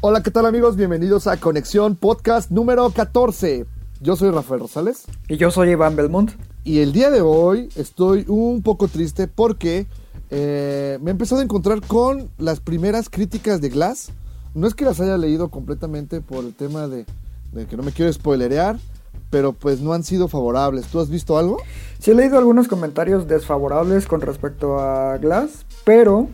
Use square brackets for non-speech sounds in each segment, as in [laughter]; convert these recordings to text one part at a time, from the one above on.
Hola, ¿qué tal amigos? Bienvenidos a Conexión Podcast número 14. Yo soy Rafael Rosales Y yo soy Iván Belmont. y el día de hoy estoy un poco triste porque eh, me he empezado a encontrar con las primeras críticas de Glass. No es que las haya leído completamente por el tema de, de que no me quiero spoilerear, pero pues no han sido favorables. ¿Tú has visto algo? Sí he leído algunos comentarios desfavorables con respecto a Glass, pero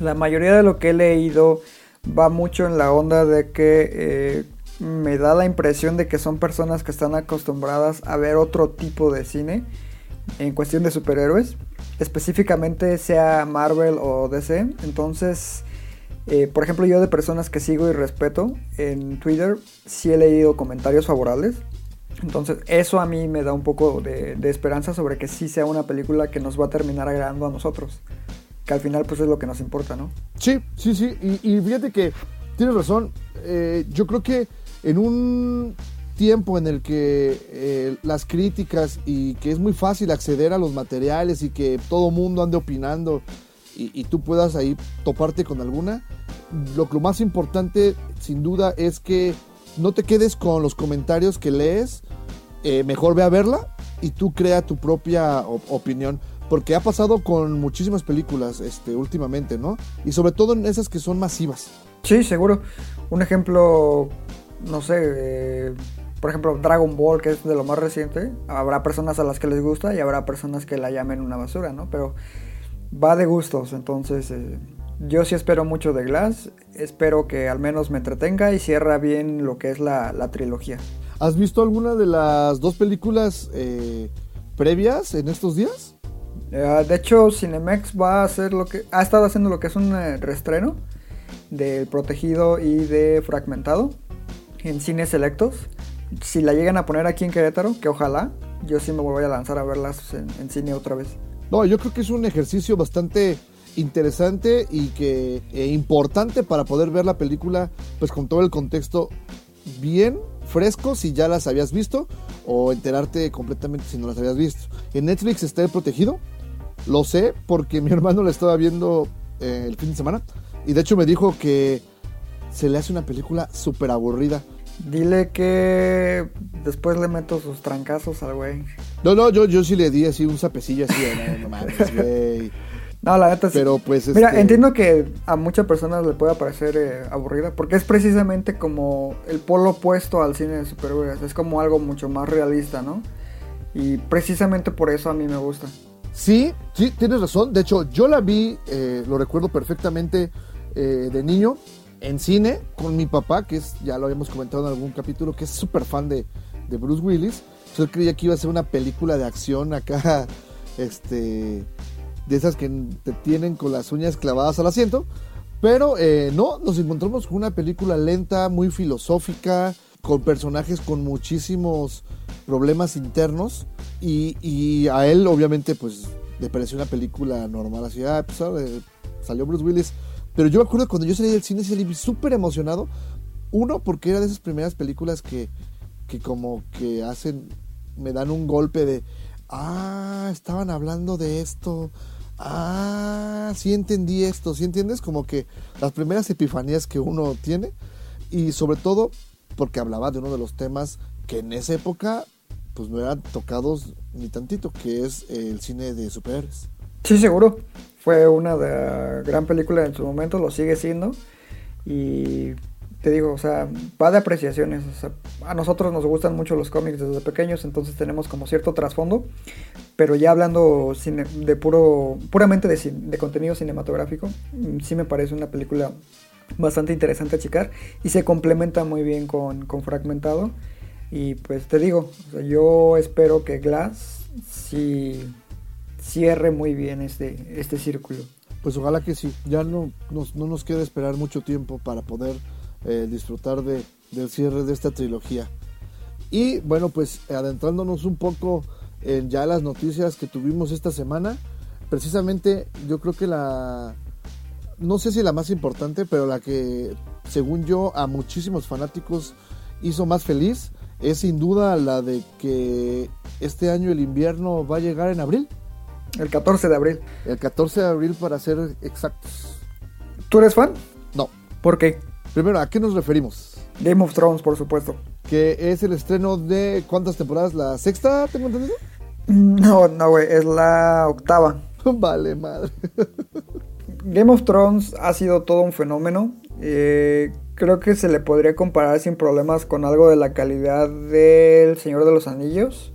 la mayoría de lo que he leído va mucho en la onda de que eh, me da la impresión de que son personas que están acostumbradas a ver otro tipo de cine en cuestión de superhéroes, específicamente sea Marvel o DC. Entonces, eh, por ejemplo, yo de personas que sigo y respeto en Twitter, sí he leído comentarios favorables. Entonces, eso a mí me da un poco de, de esperanza sobre que sí sea una película que nos va a terminar agradando a nosotros. Que al final, pues es lo que nos importa, ¿no? Sí, sí, sí. Y, y fíjate que tienes razón. Eh, yo creo que en un tiempo en el que eh, las críticas y que es muy fácil acceder a los materiales y que todo mundo ande opinando y, tú puedas ahí toparte con alguna, lo, más importante sin duda es que no te quedes con los comentarios que lees, eh, mejor ve a verla y tú crea tu propia op- opinión. Porque ha pasado con muchísimas películas este, últimamente, ¿no? Y sobre todo en esas que son masivas. Sí, seguro. Un ejemplo, no sé, eh, por ejemplo, Dragon Ball, que es de lo más reciente. Habrá personas a las que les gusta y habrá personas que la llamen una basura, ¿no? Pero va de gustos, entonces eh, yo sí espero mucho de Glass. Espero que al menos me entretenga y cierra bien lo que es la, la trilogía. ¿Has visto alguna de las dos películas eh, previas en estos días? Eh, de hecho, Cinemex va a hacer lo que. Ha estado haciendo lo que es un eh, reestreno del Protegido y de Fragmentado en cines selectos. Si la llegan a poner aquí en Querétaro, que ojalá, yo sí me voy a lanzar a verlas en, cine otra vez. No, yo creo que es un ejercicio bastante interesante y que eh, importante para poder ver la película pues con todo el contexto bien fresco si ya las habías visto o enterarte completamente si no las habías visto. En Netflix está el protegido, lo sé porque mi [laughs] hermano la estaba viendo eh, el fin de semana y de hecho me dijo que se le hace una película súper aburrida. Dile que después le meto sus trancazos al güey. No, no, yo, yo sí le di así un sapecillo así de no, no mames, [laughs] güey. No, la neta sí. Pero pues Mira, este- entiendo que a muchas personas le pueda parecer eh, aburrida, porque es precisamente como el polo opuesto al cine de superhéroes. Es como algo mucho más realista, ¿no? Y precisamente por eso a mí me gusta. Sí, sí, tienes razón. De hecho, yo la vi, eh, lo recuerdo perfectamente eh, de niño, en cine, con mi papá, que es, ya lo habíamos comentado en algún capítulo, que es súper fan de, de Bruce Willis. Yo creía que iba a ser una película de acción acá, [laughs] este, de esas que te tienen con las uñas clavadas al asiento. Pero eh, no, nos encontramos con una película lenta, muy filosófica, con personajes con muchísimos problemas internos. Y, y a él, obviamente, pues le pareció una película normal. Así, ah, pues ahora, eh, salió Bruce Willis. Pero yo me acuerdo cuando yo salí del cine, salí súper emocionado. Uno, porque era de esas primeras películas que, que como que hacen, me dan un golpe de, ah, estaban hablando de esto. Ah, sí entendí esto, ¿sí entiendes? Como que las primeras epifanías que uno tiene. Y sobre todo porque hablaba de uno de los temas que en esa época pues no eran tocados ni tantito, que es el cine de superhéroes. Sí, seguro. Fue una de, gran película en su momento, lo sigue siendo. Y te digo, o sea, va de apreciaciones. a nosotros nos gustan mucho los cómics desde pequeños, entonces tenemos como cierto trasfondo. Pero ya hablando de puro, puramente de, de contenido cinematográfico, mm, sí me parece una película bastante interesante a checar y se complementa muy bien con, con Fragmentado. Y pues te digo, yo espero que Glass sí cierre muy bien este, este círculo. Pues ojalá que sí. Ya no nos, no nos queda esperar mucho tiempo para poder eh, disfrutar de, del cierre de esta trilogía. Y bueno, pues adentrándonos un poco en ya las noticias que tuvimos esta semana, precisamente yo creo que la, no sé si la más importante, pero la que según yo a muchísimos fanáticos hizo más feliz es sin duda la de que este año el invierno va a llegar en abril. El 14 de abril. El 14 de abril para ser exactos. ¿Tú eres fan? No. ¿Por qué? Primero, ¿a qué nos referimos? Game of Thrones, por supuesto. Que es el estreno de cuántas temporadas? ¿La sexta, tengo entendido? No, no, güey, es la octava. [laughs] vale, madre. [laughs] Game of Thrones ha sido todo un fenómeno. Eh, creo que se le podría comparar sin problemas con algo de la calidad del Señor de los Anillos.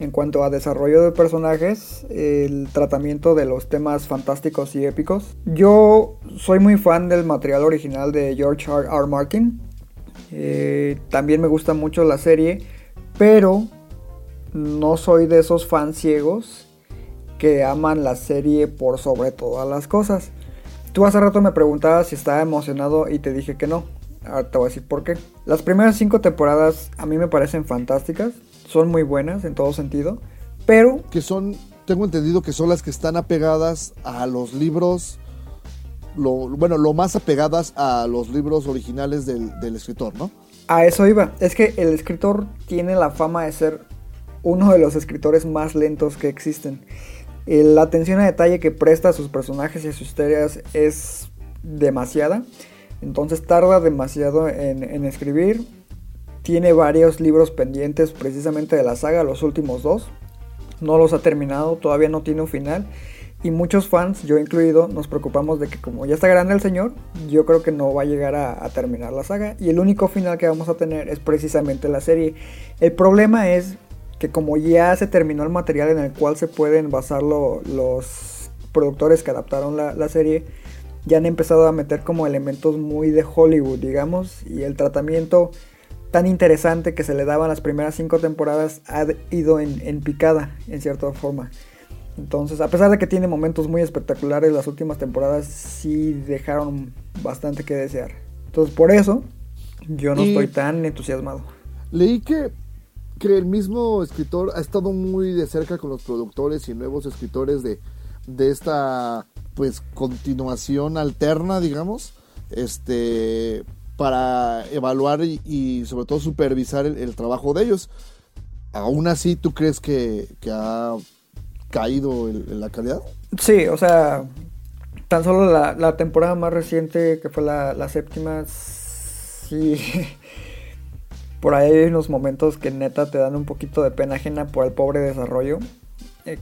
En cuanto a desarrollo de personajes, el tratamiento de los temas fantásticos y épicos. Yo soy muy fan del material original de George R. R. Martin. Eh, también me gusta mucho la serie, pero no soy de esos fans ciegos que aman la serie por sobre todas las cosas. Tú hace rato me preguntabas si estaba emocionado y te dije que no. Ahora te voy a decir por qué. Las primeras cinco temporadas a mí me parecen fantásticas. Son muy buenas en todo sentido. Pero... Que son, tengo entendido que son las que están apegadas a los libros... Lo, bueno, lo más apegadas a los libros originales del, del escritor, ¿no? A eso iba. Es que el escritor tiene la fama de ser uno de los escritores más lentos que existen. La atención a detalle que presta a sus personajes y a sus historias es demasiada. Entonces tarda demasiado en, escribir. Tiene varios libros pendientes precisamente de la saga, los últimos dos. No los ha terminado, todavía no tiene un final. Y muchos fans, yo incluido, nos preocupamos de que como ya está grande el señor, yo creo que no va a llegar a, a, terminar la saga. Y el único final que vamos a tener es precisamente la serie. El problema es que como ya se terminó el material en el cual se pueden basar los productores que adaptaron la, serie, ya han empezado a meter como elementos muy de Hollywood, digamos, y el tratamiento tan interesante que se le daba en las primeras cinco temporadas ha ido en, picada, en cierta forma. Entonces, a pesar de que tiene momentos muy espectaculares, las últimas temporadas sí dejaron bastante que desear. Entonces, por eso, yo no estoy tan entusiasmado. Leí que que el mismo escritor ha estado muy de cerca con los productores y nuevos escritores de, de esta pues continuación alterna, digamos, este para evaluar y, sobre todo supervisar el, trabajo de ellos. Aún así, ¿tú crees que, ha caído en la calidad? Sí, o sea, tan solo la, temporada más reciente, que fue la, la séptima, sí, por ahí hay unos momentos que neta te dan un poquito de pena ajena por el pobre desarrollo. Eh,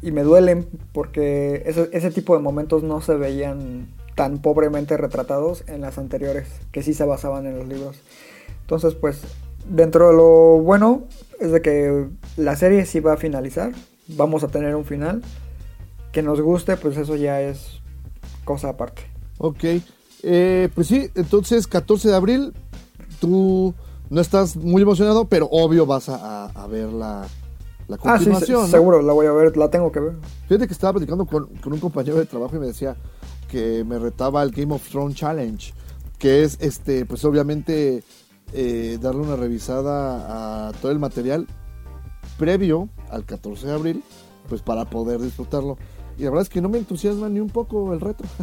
y me duelen porque ese, tipo de momentos no se veían tan pobremente retratados en las anteriores, que sí se basaban en los libros. Entonces, pues, dentro de lo bueno es de que la serie sí va a finalizar. Vamos a tener un final. Que nos guste, pues eso ya es cosa aparte. Ok. Eh, pues sí, entonces 14 de abril, tú no estás muy emocionado, pero obvio vas a, ver la, la continuación. Ah, sí, seguro, la voy a ver, la tengo que ver. Fíjate que estaba platicando con, un compañero de trabajo y me decía que me retaba el Game of Thrones Challenge, que es, este, pues obviamente, eh, darle una revisada a todo el material previo al 14 de abril, pues para poder disfrutarlo. Y la verdad es que no me entusiasma ni un poco el reto. [laughs]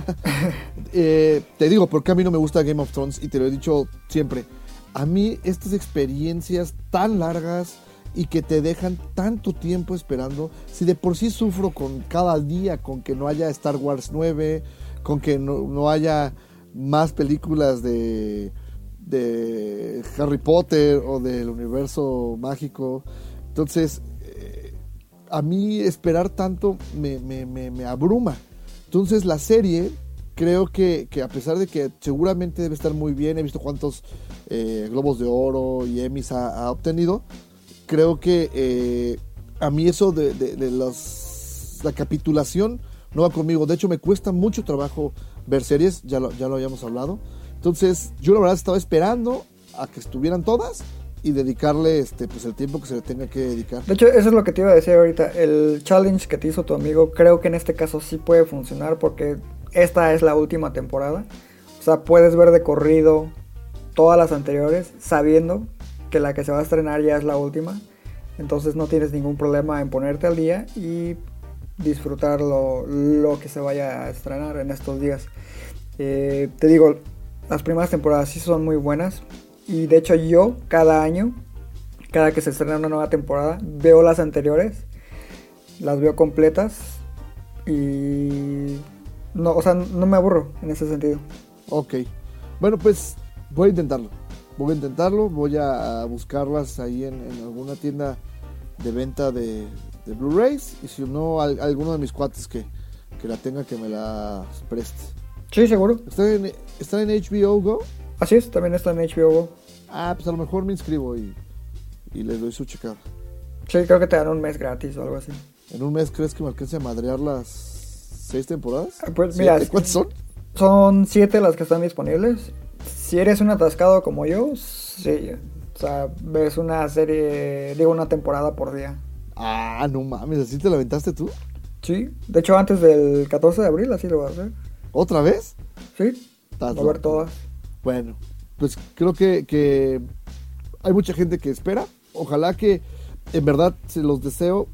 Eh, te digo, porque a mí no me gusta Game of Thrones y te lo he dicho siempre a mí estas experiencias tan largas y que te dejan tanto tiempo esperando, si de por sí sufro con cada día, con que no haya Star Wars 9, con que no, haya más películas de, de Harry Potter o del universo mágico, entonces eh, a mí esperar tanto me, me, me abruma. Entonces la serie creo que, a pesar de que seguramente debe estar muy bien, he visto cuántos eh, Globos de Oro y Emmys ha, obtenido, creo que eh, a mí eso de, los, la capitulación no va conmigo. De hecho, me cuesta mucho trabajo ver series, ya lo, ya lo habíamos hablado. Entonces, yo la verdad estaba esperando a que estuvieran todas y dedicarle este pues el tiempo que se le tenga que dedicar. De hecho, eso es lo que te iba a decir ahorita. El challenge que te hizo tu amigo, creo que en este caso sí puede funcionar porque esta es la última temporada. O sea, puedes ver de corrido todas las anteriores sabiendo que la que se va a estrenar ya es la última. Entonces no tienes ningún problema en ponerte al día y disfrutar lo, que se vaya a estrenar en estos días. Eh, te digo, las primeras temporadas sí son muy buenas. Y de hecho yo cada año, cada que se estrena una nueva temporada, veo las anteriores. Las veo completas. Y... No, o sea, no me aburro en ese sentido. Ok. Bueno, pues voy a intentarlo. Voy a intentarlo. Voy a buscarlas ahí en, en alguna tienda de venta de, de Blu-rays. Y si no, al- alguno de mis cuates que, que la tenga que me la preste. Sí, seguro. ¿Está en, está en HBO Go? Así es, también está en HBO Go. Ah, pues a lo mejor me inscribo y, y les doy su checada. Sí, creo que te dan un mes gratis o algo así. ¿En un mes crees que me alcance a madrear las seis temporadas? Ah, pues, mira, ¿Cuántas son? Son siete las que están disponibles. Si eres un atascado como yo, sí. O sea, ves una serie, digo, una temporada por día. Ah, no mames, ¿así te la aventaste tú? Sí. De hecho, antes del 14 de abril así lo voy a hacer. ¿Otra vez? Sí. Estás Voy a ver todas. Bueno, pues creo que, que hay mucha gente que espera. Ojalá que en verdad se los deseo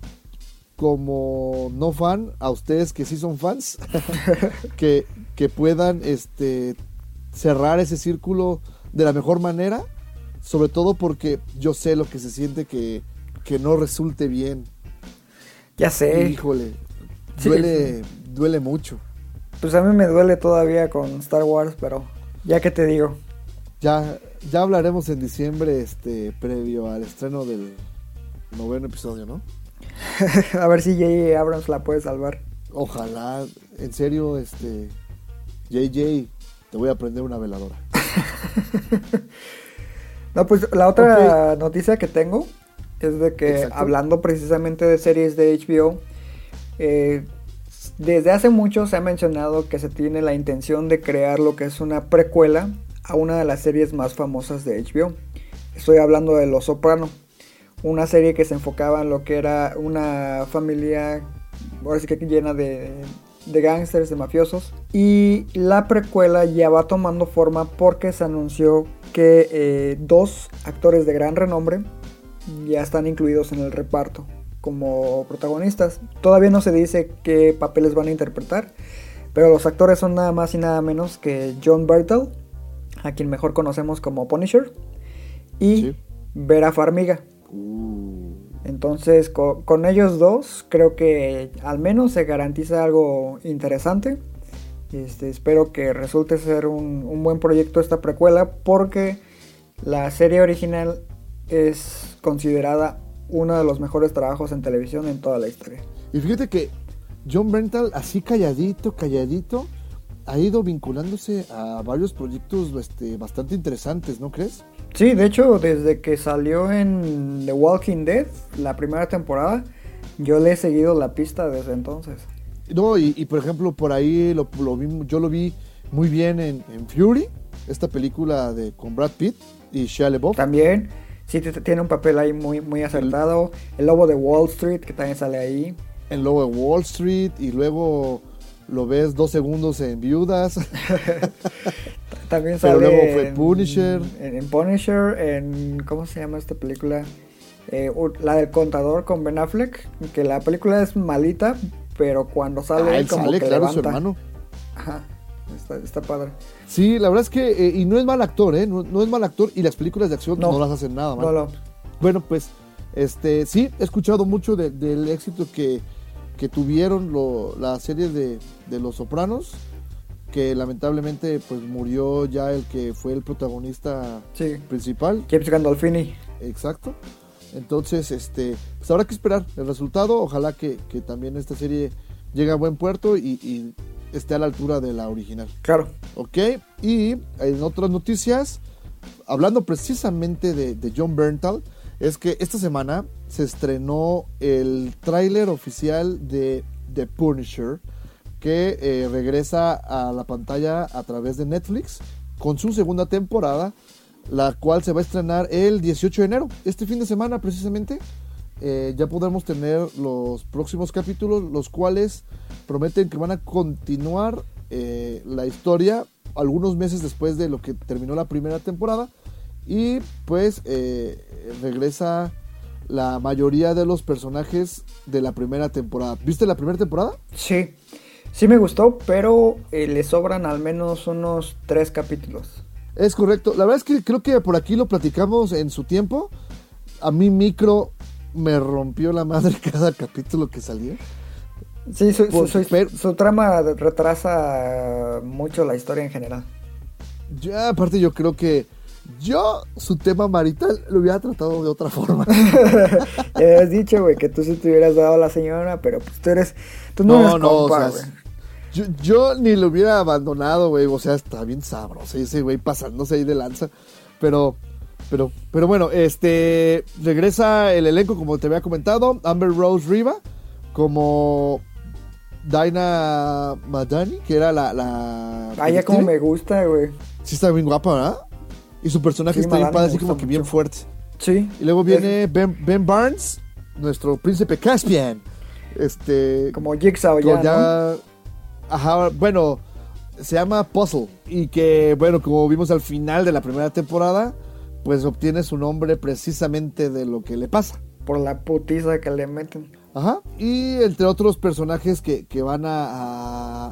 como no fan, a ustedes que sí son fans, [laughs] que, que puedan este, cerrar ese círculo de la mejor manera, sobre todo porque yo sé lo que se siente que, que no resulte bien. Ya sé. Híjole, Sí. duele, duele mucho. Pues a mí me duele todavía con Star Wars, pero ya que te digo. Ya, ya hablaremos en diciembre, este, previo al estreno del noveno episodio, ¿no? [laughs] a ver si J.J. Abrams la puede salvar. Ojalá, en serio, este, JJ, te voy a prender una veladora. [laughs] No, pues la otra noticia que tengo es de que Exacto. hablando precisamente de series de HBO, eh, desde hace mucho se ha mencionado que se tiene la intención de crear lo que es una precuela a una de las series más famosas de HBO. Estoy hablando de Los Soprano, una serie que se enfocaba en lo que era una familia, ahora sí que llena de, de gángsters, de mafiosos. Y la precuela ya va tomando forma porque se anunció que eh, dos actores de gran renombre ya están incluidos en el reparto como protagonistas. Todavía no se dice qué papeles van a interpretar, pero los actores son nada más y nada menos que John Bertel, a quien mejor conocemos como Punisher, y Sí. Vera Farmiga. Entonces, co- con ellos dos, creo que al menos se garantiza algo interesante. Este, espero que resulte ser un, un buen proyecto esta precuela, porque la serie original es considerada uno de los mejores trabajos en televisión en toda la historia. Y fíjate que John Brental, así calladito, calladito, ha ido vinculándose a varios proyectos este, bastante interesantes, ¿no crees? Sí, de hecho, desde que salió en The Walking Dead, la primera temporada, yo le he seguido la pista desde entonces. No, y, y, por ejemplo, por ahí lo, lo vi, yo lo vi muy bien en, en Fury, esta película de con Brad Pitt y Shia LaBeouf. También, sí, tiene un papel ahí muy, muy acertado. El lobo de Wall Street, que también sale ahí. En luego de Wall Street y luego lo ves dos segundos en Viudas. [laughs] También Pero sale luego fue en- Punisher. En, en Punisher, en... ¿Cómo se llama esta película? Eh, la del contador con Ben Affleck. Que la película es malita, pero cuando sale Ah, él como sale, que claro, su levanta. hermano. Ajá, está, está padre. Sí, la verdad es que, eh, y no es mal actor, ¿eh? No, no es mal actor y las películas de acción no, No. las hacen nada mal. No, no. Bueno, pues, este, sí, he escuchado mucho de- del éxito que, que tuvieron lo- la serie de, de Los Sopranos, que lamentablemente, pues, murió ya el que fue el protagonista Sí. principal. James Gandolfini. Exacto. Entonces, este, pues habrá que esperar el resultado. Ojalá que, que también esta serie llegue a buen puerto y, y esté a la altura de la original. Claro. Ok, y en otras noticias, hablando precisamente de, de John Berntal, es que esta semana se estrenó el tráiler oficial de The Punisher, que eh, regresa a la pantalla a través de Netflix con su segunda temporada, la cual se va a estrenar el 18 de enero, este fin de semana precisamente. Eh, ya podremos tener los próximos capítulos, los cuales prometen que van a continuar eh, la historia algunos meses después de lo que terminó la primera temporada. Y pues eh, regresa la mayoría de los personajes de la primera temporada. ¿Viste la primera temporada? Sí, sí me gustó, pero eh, le sobran al menos unos tres capítulos. Es correcto. La verdad es que creo que por aquí lo platicamos en su tiempo. A mí Micro me rompió la madre [laughs] cada capítulo que salía. Sí, su, su- su- pero- su trama retrasa mucho la historia en general. Ya, aparte yo creo que yo su tema marital lo hubiera tratado de otra forma. [laughs] Ya habías dicho, güey, que tú sí te hubieras dado a la señora, pero pues tú eres... Tú no, eres o compa, sea, yo, yo ni lo hubiera abandonado, güey. O sea, está bien sabroso ese güey pasándose ahí de lanza. Pero, pero, pero bueno, este regresa el elenco, como te había comentado, Amber Rose Riva, como Dinah Madani, que era la. la Ay, ya como me gusta, güey. Sí, está bien guapa, ¿verdad? Y su personaje Sí, está bien padre, así como que bien fuerte. Sí. Y luego viene ben, Ben Barnes, nuestro príncipe Caspian. Este. Como Jigsaw ya, ya- Ajá, bueno, se llama Puzzle. Y que, bueno, como vimos al final de la primera temporada, pues obtiene su nombre precisamente de lo que le pasa. Por la putiza que le meten. Ajá. Y entre otros personajes que, que van a,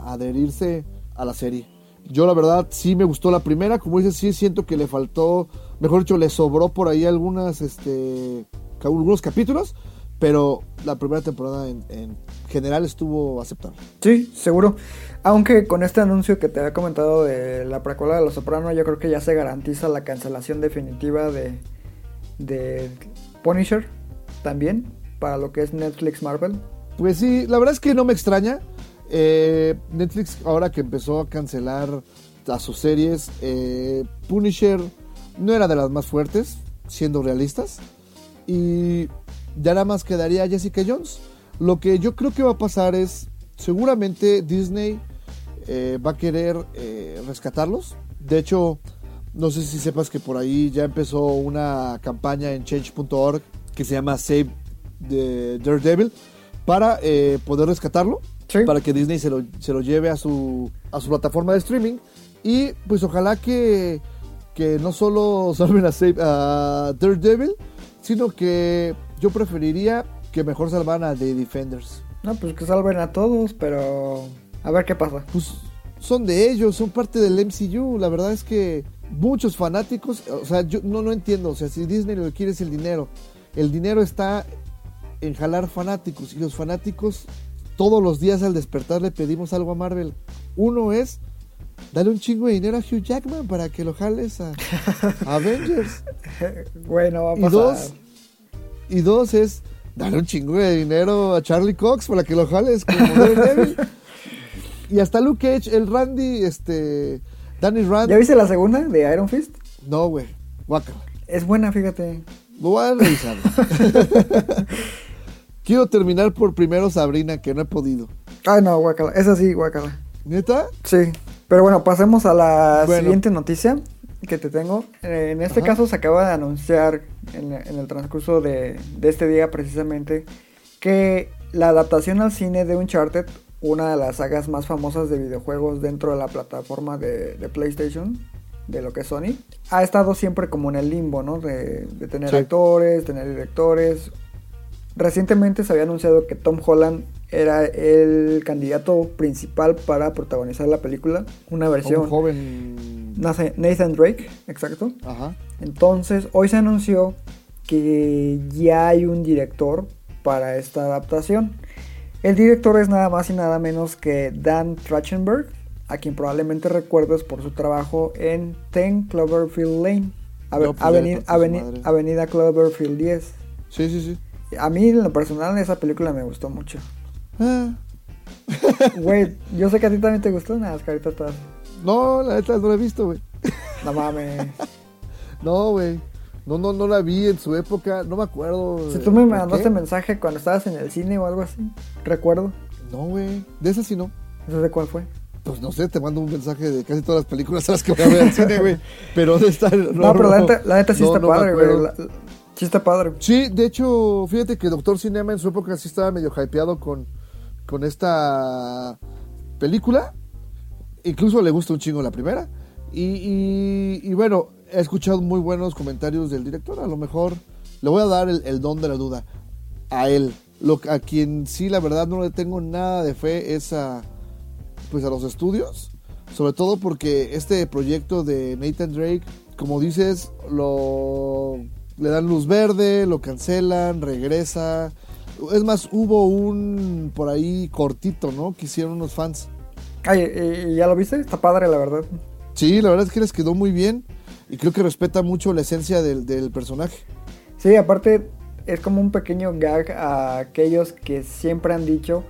a adherirse a la serie. Yo la verdad sí me gustó la primera, como dices, sí siento que le faltó, mejor dicho, le sobró por ahí algunas, este, algunos capítulos, pero la primera temporada en, en general estuvo aceptable. Sí, seguro. Aunque con este anuncio que te había comentado de la precuela de Los Sopranos, yo creo que ya se garantiza la cancelación definitiva de, de Punisher también para lo que es Netflix Marvel. Pues sí, la verdad es que no me extraña. Eh, Netflix, ahora que empezó a cancelar a sus series, eh, Punisher no era de las más fuertes, siendo realistas. Y ya nada más quedaría Jessica Jones. Lo que yo creo que va a pasar es, seguramente Disney eh, va a querer rescatarlos. De hecho, no sé si sepas que por ahí ya empezó una campaña en change.org que se llama Save the Daredevil para poder rescatarlo, Sí. para que Disney se lo, se lo lleve a su, a su plataforma de streaming. Y pues ojalá que, que no solo [laughs] salven a, Save, a Daredevil, sino que yo preferiría que mejor salvan a The Defenders. No, pues que salven a todos, pero a ver qué pasa. Pues son de ellos, son parte del MCU. La verdad es que muchos fanáticos, o sea, yo no, no entiendo. O sea, si Disney lo que quiere es el dinero, el dinero está en jalar fanáticos. Y los fanáticos, todos los días al despertar le pedimos algo a Marvel. Uno es, dale un chingo de dinero a Hugh Jackman para que lo jales a, a Avengers. [laughs] Bueno, va a Y pasar. dos, y dos es, dale un chingo de dinero a Charlie Cox para que lo jales como [laughs] Daredevil. y hasta Luke Cage, el Randy, este, Danny Rand. ¿Ya viste la segunda de Iron Fist? No, güey, guácala. Es buena, fíjate. Lo voy a revisar. [laughs] Quiero terminar por primero Sabrina, que no he podido. Ay, no, guacala. Es así, guacala. ¿Neta? Sí. Pero bueno, pasemos a la Bueno. siguiente noticia que te tengo. Eh, en este Ajá. caso se acaba de anunciar en, en el transcurso de, de este día precisamente que la adaptación al cine de Uncharted, una de las sagas más famosas de videojuegos dentro de la plataforma de, de PlayStation, de lo que es Sony, ha estado siempre como en el limbo, ¿no? De, de tener Sí. actores, tener directores. Recientemente se había anunciado que Tom Holland era el candidato principal para protagonizar la película, una Un versión joven. Nathan Drake, exacto. Ajá. Entonces, hoy se anunció que ya hay un director para esta adaptación. El director es nada más y nada menos que Dan Trachtenberg, a quien probablemente recuerdes por su trabajo en 10 Cloverfield Lane, Ave- No, pues ya Aveni- le partió su Aveni- madre. Avenida Cloverfield 10. Sí, sí, sí. A mí, en lo personal, esa película me gustó mucho. Ah, Güey, [laughs] yo sé que a ti también te gustó, nada, que ahorita estás... no, la neta no la he visto, güey. No mames. [laughs] No, güey. No, no, no la vi en su época. No me acuerdo. Si de- tú me ¿por mandaste qué. mensaje cuando estabas en el cine o algo así, recuerdo. No, güey. De esa sí no. No sé cuál fue. Pues no sé, te mando un mensaje de casi todas las películas a las que voy a ver al cine, güey. Pero de esta. No, No, pero la neta, la neta sí está padre, güey. Sí está padre. Sí, de hecho, fíjate que Doctor Cinema en su época sí estaba medio hypeado con, con esta película. incluso le gusta un chingo la primera. Y, bueno, he escuchado muy buenos comentarios del director. A lo mejor le voy a dar el, el don de la duda a él. Lo, a quien sí, la verdad, no le tengo nada de fe es a, pues a los estudios. Sobre todo porque este proyecto de Nathan Drake, como dices, lo le dan luz verde, lo cancelan, regresa. Es más, hubo un por ahí cortito, ¿no? Que hicieron unos fans. Ay, ¿y- y ¿ya lo viste? Está padre, la verdad. Sí, la verdad es que les quedó muy bien y creo que respeta mucho la esencia del, del personaje. Sí, aparte es como un pequeño gag a aquellos que siempre han dicho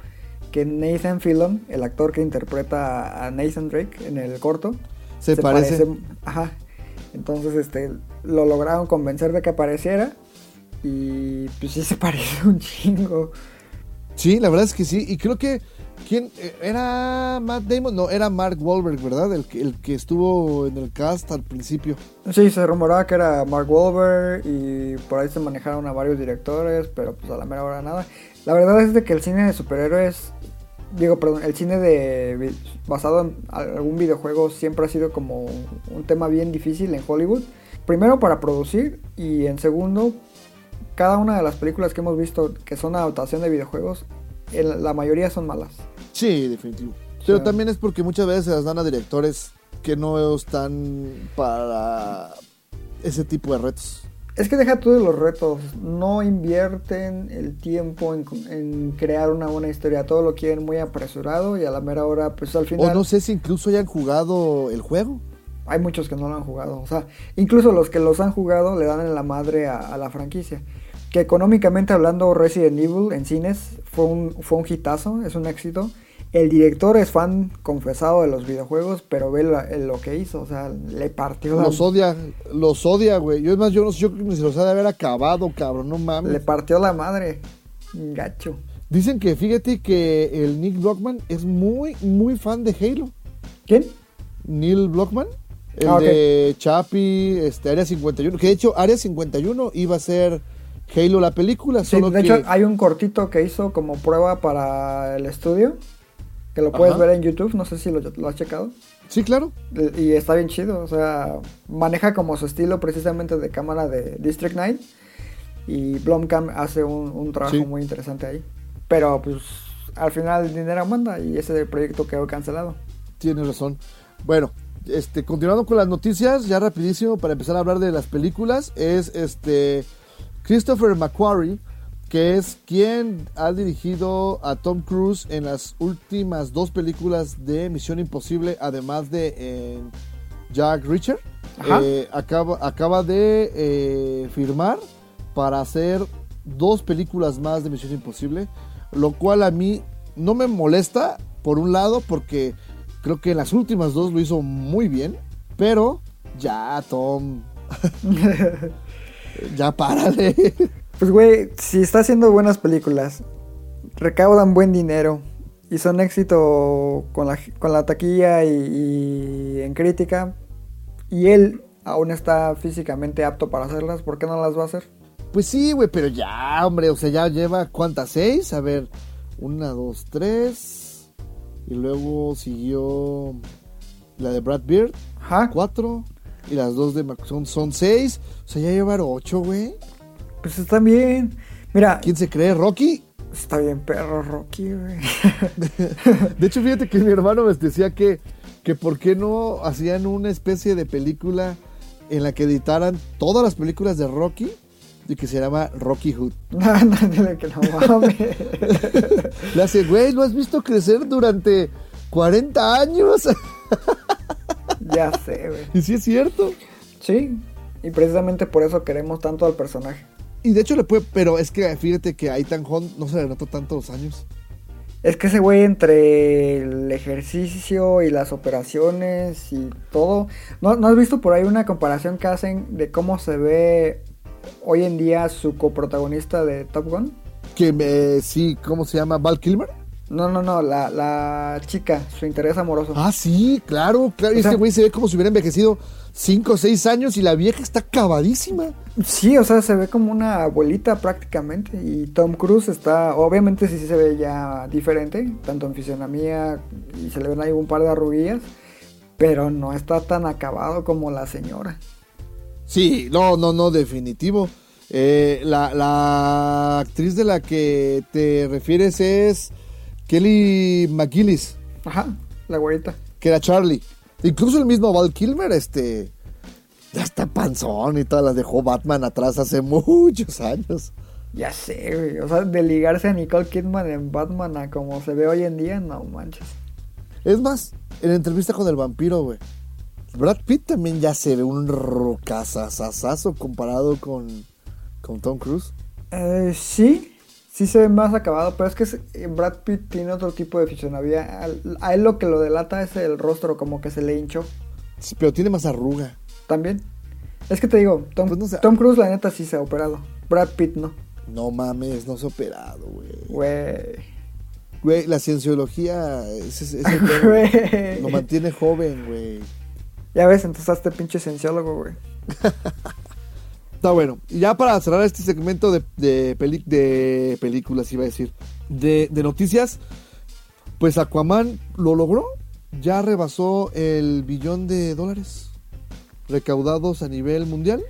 que Nathan Fillion, el actor que interpreta a Nathan Drake en el corto, Se parece. Ajá. Entonces, este, lo lograron convencer de que apareciera y pues sí se [laughs] parece un chingo. Sí, la verdad es que sí. Y creo que. ¿Quién? ¿Era Matt Damon? No, era Mark Wahlberg, ¿verdad? El que, el que estuvo en el cast al principio. Sí, se rumoraba que era Mark Wahlberg y por ahí se manejaron a varios directores, pero pues a la mera hora nada. La verdad es de que el cine de superhéroes, digo, perdón, el cine de basado en algún videojuego siempre ha sido como un tema bien difícil en Hollywood. Primero para producir y en segundo, cada una de las películas que hemos visto que son adaptación de videojuegos, el- la mayoría son malas. Sí, definitivo. Pero también es porque muchas veces se las dan a directores que no están para ese tipo de retos. Es que deja tú de los retos, no invierten el tiempo en, en crear una buena historia, todo lo quieren muy apresurado y a la mera hora, pues al O final no sé si incluso hayan jugado el juego. Hay muchos que no lo han jugado, o sea, incluso los que los han jugado le dan en la madre a, a la franquicia. Que económicamente hablando Resident Evil en cines fue un, fue un hitazo, es un éxito. El director es fan confesado de los videojuegos, pero ve la- lo que hizo, o sea, le partió la- Los odia, los odia, güey. Yo es más, yo no sé, yo creo que se los ha de haber acabado, cabrón, no mames. le partió la madre. Gacho. Dicen que fíjate que el Nick Blockman es muy, muy fan de Halo. ¿Quién? Neil Blockman, el Ah, ok. de Chapi, este, Área 51. Que de hecho, Área 51 iba a ser Halo la película, Sí, solo de que. hecho hay un cortito que hizo como prueba para el estudio, que lo puedes Ajá. ver en YouTube, no sé si lo, lo has checado. Sí, claro. Y está bien chido, o sea, maneja como su estilo precisamente de cámara de District 9 y Blomkamp hace un, un trabajo Sí. muy interesante ahí. Pero pues al final el dinero manda y ese proyecto quedó cancelado. Tienes razón. Bueno, este, continuando con las noticias, ya rapidísimo para empezar a hablar de las películas, es este Christopher McQuarrie, que es quien ha dirigido a Tom Cruise en las últimas dos películas de Misión Imposible, además de Jack. Ajá. Eh, acaba, acaba de eh, firmar para hacer dos películas más de Misión Imposible, lo cual a mí no me molesta, por un lado, porque creo que en las últimas dos lo hizo muy bien, pero ya, Tom, [laughs] ya párale. Pues güey, si está haciendo buenas películas, recaudan buen dinero y son éxito con la, con la taquilla y, y en crítica, y él aún está físicamente apto para hacerlas, ¿por qué no las va a hacer? Pues sí, güey, pero ya, hombre, o sea, ya lleva cuántas, seis, a ver, una, dos, tres, y luego siguió la de Brad Beard, Ajá, cuatro, y las dos de Mac- son, son seis, o sea, ya llevar ocho, güey. pues está bien. Mira, ¿Quién se cree? ¿Rocky? está bien perro Rocky, güey. [laughs] De hecho, fíjate que mi hermano me decía que, que por qué no hacían una especie de película en la que editaran todas las películas de Rocky y que se llama Rocky Hood. no, no, dile que no mames. Le hace, güey, ¿lo has visto crecer durante 40 años? [laughs] ya sé, güey. y sí es cierto. Sí, y precisamente por eso queremos tanto al personaje. Y de hecho le puede, pero es que fíjate que a Ethan Hunt no se le notó tanto los años. Es que ese güey entre el ejercicio y las operaciones y todo. ¿No, ¿No has visto por ahí una comparación que hacen de cómo se ve hoy en día su coprotagonista de Top Gun? Que me, sí, ¿cómo se llama? ¿Val Kilmer? No, no, no, la, la chica, su interés amoroso. Ah, sí, claro, claro. Y O sea- este güey se ve como si hubiera envejecido 5 o 6 años y la vieja está acabadísima. Sí, o sea, se ve como una abuelita prácticamente. Y Tom Cruise está, obviamente sí se ve ya diferente, tanto en fisionomía y se le ven ahí un par de arruguillas. pero no está tan acabado como la señora. Sí, no, no, no, definitivo. Eh, la, la actriz de la que te refieres es Kelly McGillis, Ajá, la güerita. que era Charlie. Incluso el mismo Val Kilmer, este, ya está panzón y todas las dejó Batman atrás hace muchos años. Ya sé, güey. O sea, de ligarse a Nicole Kidman en Batman a como se ve hoy en día, no manches. Es más, en la entrevista con el vampiro, güey, Brad Pitt también ya se ve un rocazazazazo comparado con, con Tom Cruise. Eh, sí, sí se ve más acabado, pero es que es- eh, Brad Pitt tiene otro tipo de fisonomía. A él lo que lo delata es el rostro, como que se le hinchó. Sí, pero tiene más arruga. También. Es que te digo, Tom, Pues no. Tom Cruise la neta sí se ha operado. Brad Pitt no. No mames, no se ha operado, güey. Güey. Güey, la cienciología [laughs] Güey. lo mantiene joven, güey. Ya ves, entonces este pinche cienciólogo, güey. [laughs] Está bueno. Y ya para cerrar este segmento de, de, peli- de películas, iba a decir, de, de noticias, pues Aquaman lo logró. Ya rebasó el billón de dólares recaudados a nivel mundial,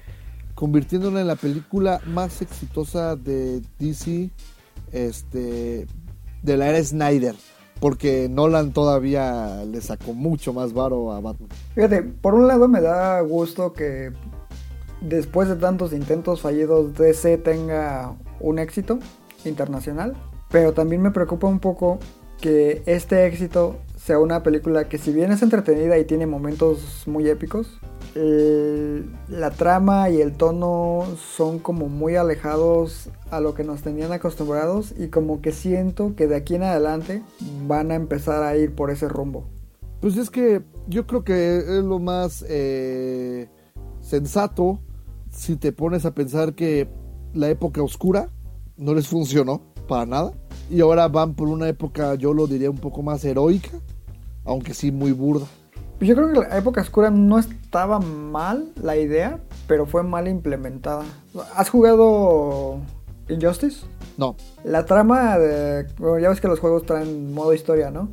convirtiéndola en la película más exitosa de DC, este, de la era Snyder. Porque Nolan todavía le sacó mucho más varo a Batman. Fíjate, por un lado me da gusto que después de tantos intentos fallidos DC tenga un éxito internacional, pero también me preocupa un poco que este éxito sea una película que si bien es entretenida y tiene momentos muy épicos, el- la trama y el tono son como muy alejados a lo que nos tenían acostumbrados y como que siento que de aquí en adelante van a empezar a ir por ese rumbo. Pues es que yo creo que es lo más eh, sensato si te pones a pensar que la época oscura no les funcionó para nada. Y ahora van por una época, yo lo diría un poco más heroica, aunque sí muy burda. Pues Yo creo que la época oscura no estaba mal la idea, pero fue mal implementada. ¿Has jugado Injustice? No. La trama de... bueno, ya ves que los juegos traen modo historia, ¿no?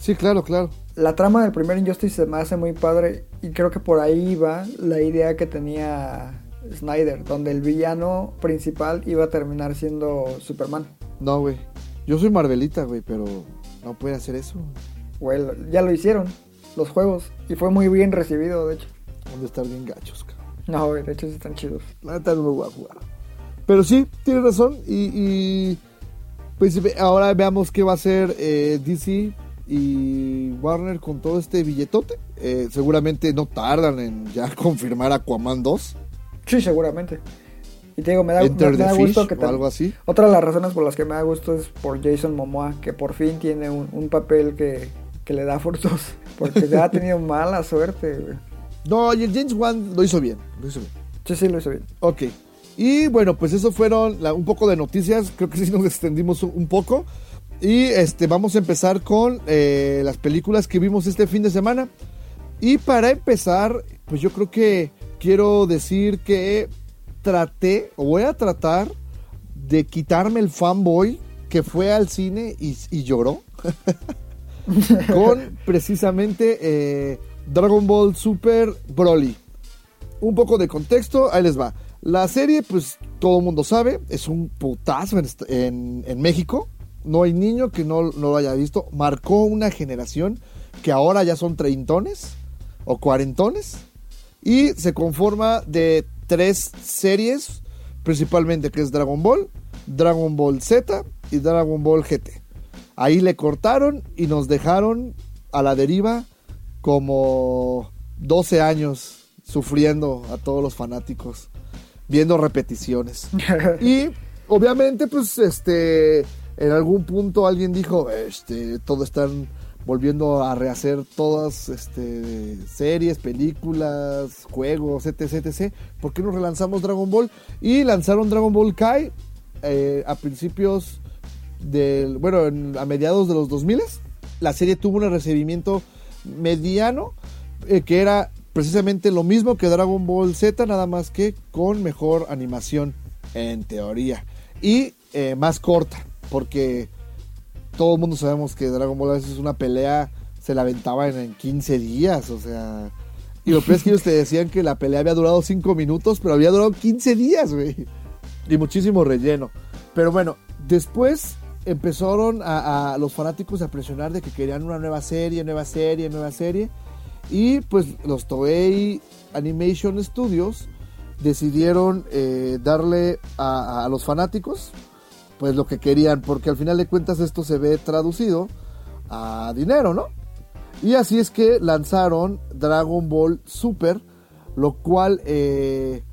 Sí, claro, claro. La trama del primer Injustice se me hace muy padre y creo que por ahí va la idea que tenía Snyder, donde el villano principal iba a terminar siendo Superman. No, güey. Yo soy Marvelita, güey, pero no puede hacer eso. Güey, ya lo hicieron, los juegos, y fue muy bien recibido, de hecho. Han de estar bien gachos, cabrón. No, de hecho sí están chidos. La neta no lo voy a jugar. Pero sí, tiene razón. Y, y, pues ahora veamos qué va a hacer eh, DC y Warner con todo este billetote. Eh, seguramente no tardan en ya [laughs] confirmar Aquaman 2. Sí, seguramente. Y te digo, me da, me, da gusto que o algo así. Otra de las razones por las que me da gusto es por Jason Momoa, que por fin tiene un, un papel que, que le da frutos. Porque ya ha [laughs] tenido mala suerte, güey. No, y el James Wan lo hizo bien. Lo hizo bien. Sí, sí, lo hizo bien. Ok. Y bueno, pues eso fueron la- un poco de noticias. Creo que sí nos extendimos un, un poco. Y este, vamos a empezar con eh, las películas que vimos este fin de semana. Y para empezar, pues yo creo que quiero decir que traté, o voy a tratar, de quitarme el fanboy que fue al cine y, y lloró. [laughs] [laughs] con precisamente eh, Dragon Ball Super Broly un poco de contexto, ahí les va. La serie, pues todo el mundo sabe, es un putazo en, México. No hay niño que no, no lo haya visto. Marcó una generación que ahora ya son treintones o cuarentones. Y se conforma de tres series, principalmente que es Dragon Ball, Dragon Ball Z y Dragon Ball GT. Ahí le cortaron y nos dejaron a la deriva como 12 años sufriendo a todos los fanáticos, viendo repeticiones. [laughs] y obviamente, pues, este, en algún punto alguien dijo, este, todo están volviendo a rehacer todas, este, series, películas, juegos, etc, etc. ¿Por qué no relanzamos Dragon Ball? Y lanzaron Dragon Ball Kai eh, a principios bueno, en- a mediados de los 2000 la serie tuvo un recibimiento mediano eh, que era precisamente lo mismo que Dragon Ball Z, nada más que con mejor animación en teoría y eh, más corta, porque todo el mundo sabemos que Dragon Ball es una pelea se la aventaban en 15 días, o sea. Y lo peor es que ellos te decían que la pelea había durado 5 minutos, pero había durado 15 días, güey. Y muchísimo relleno. Pero bueno, después empezaron a, los fanáticos a presionar de que querían una nueva serie, nueva serie, nueva serie. Y pues los Toei Animation Studios decidieron eh, darle a, a los fanáticos pues lo que querían, porque al final de cuentas esto se ve traducido a dinero, ¿no? Y así es que lanzaron Dragon Ball Super, lo cual eh,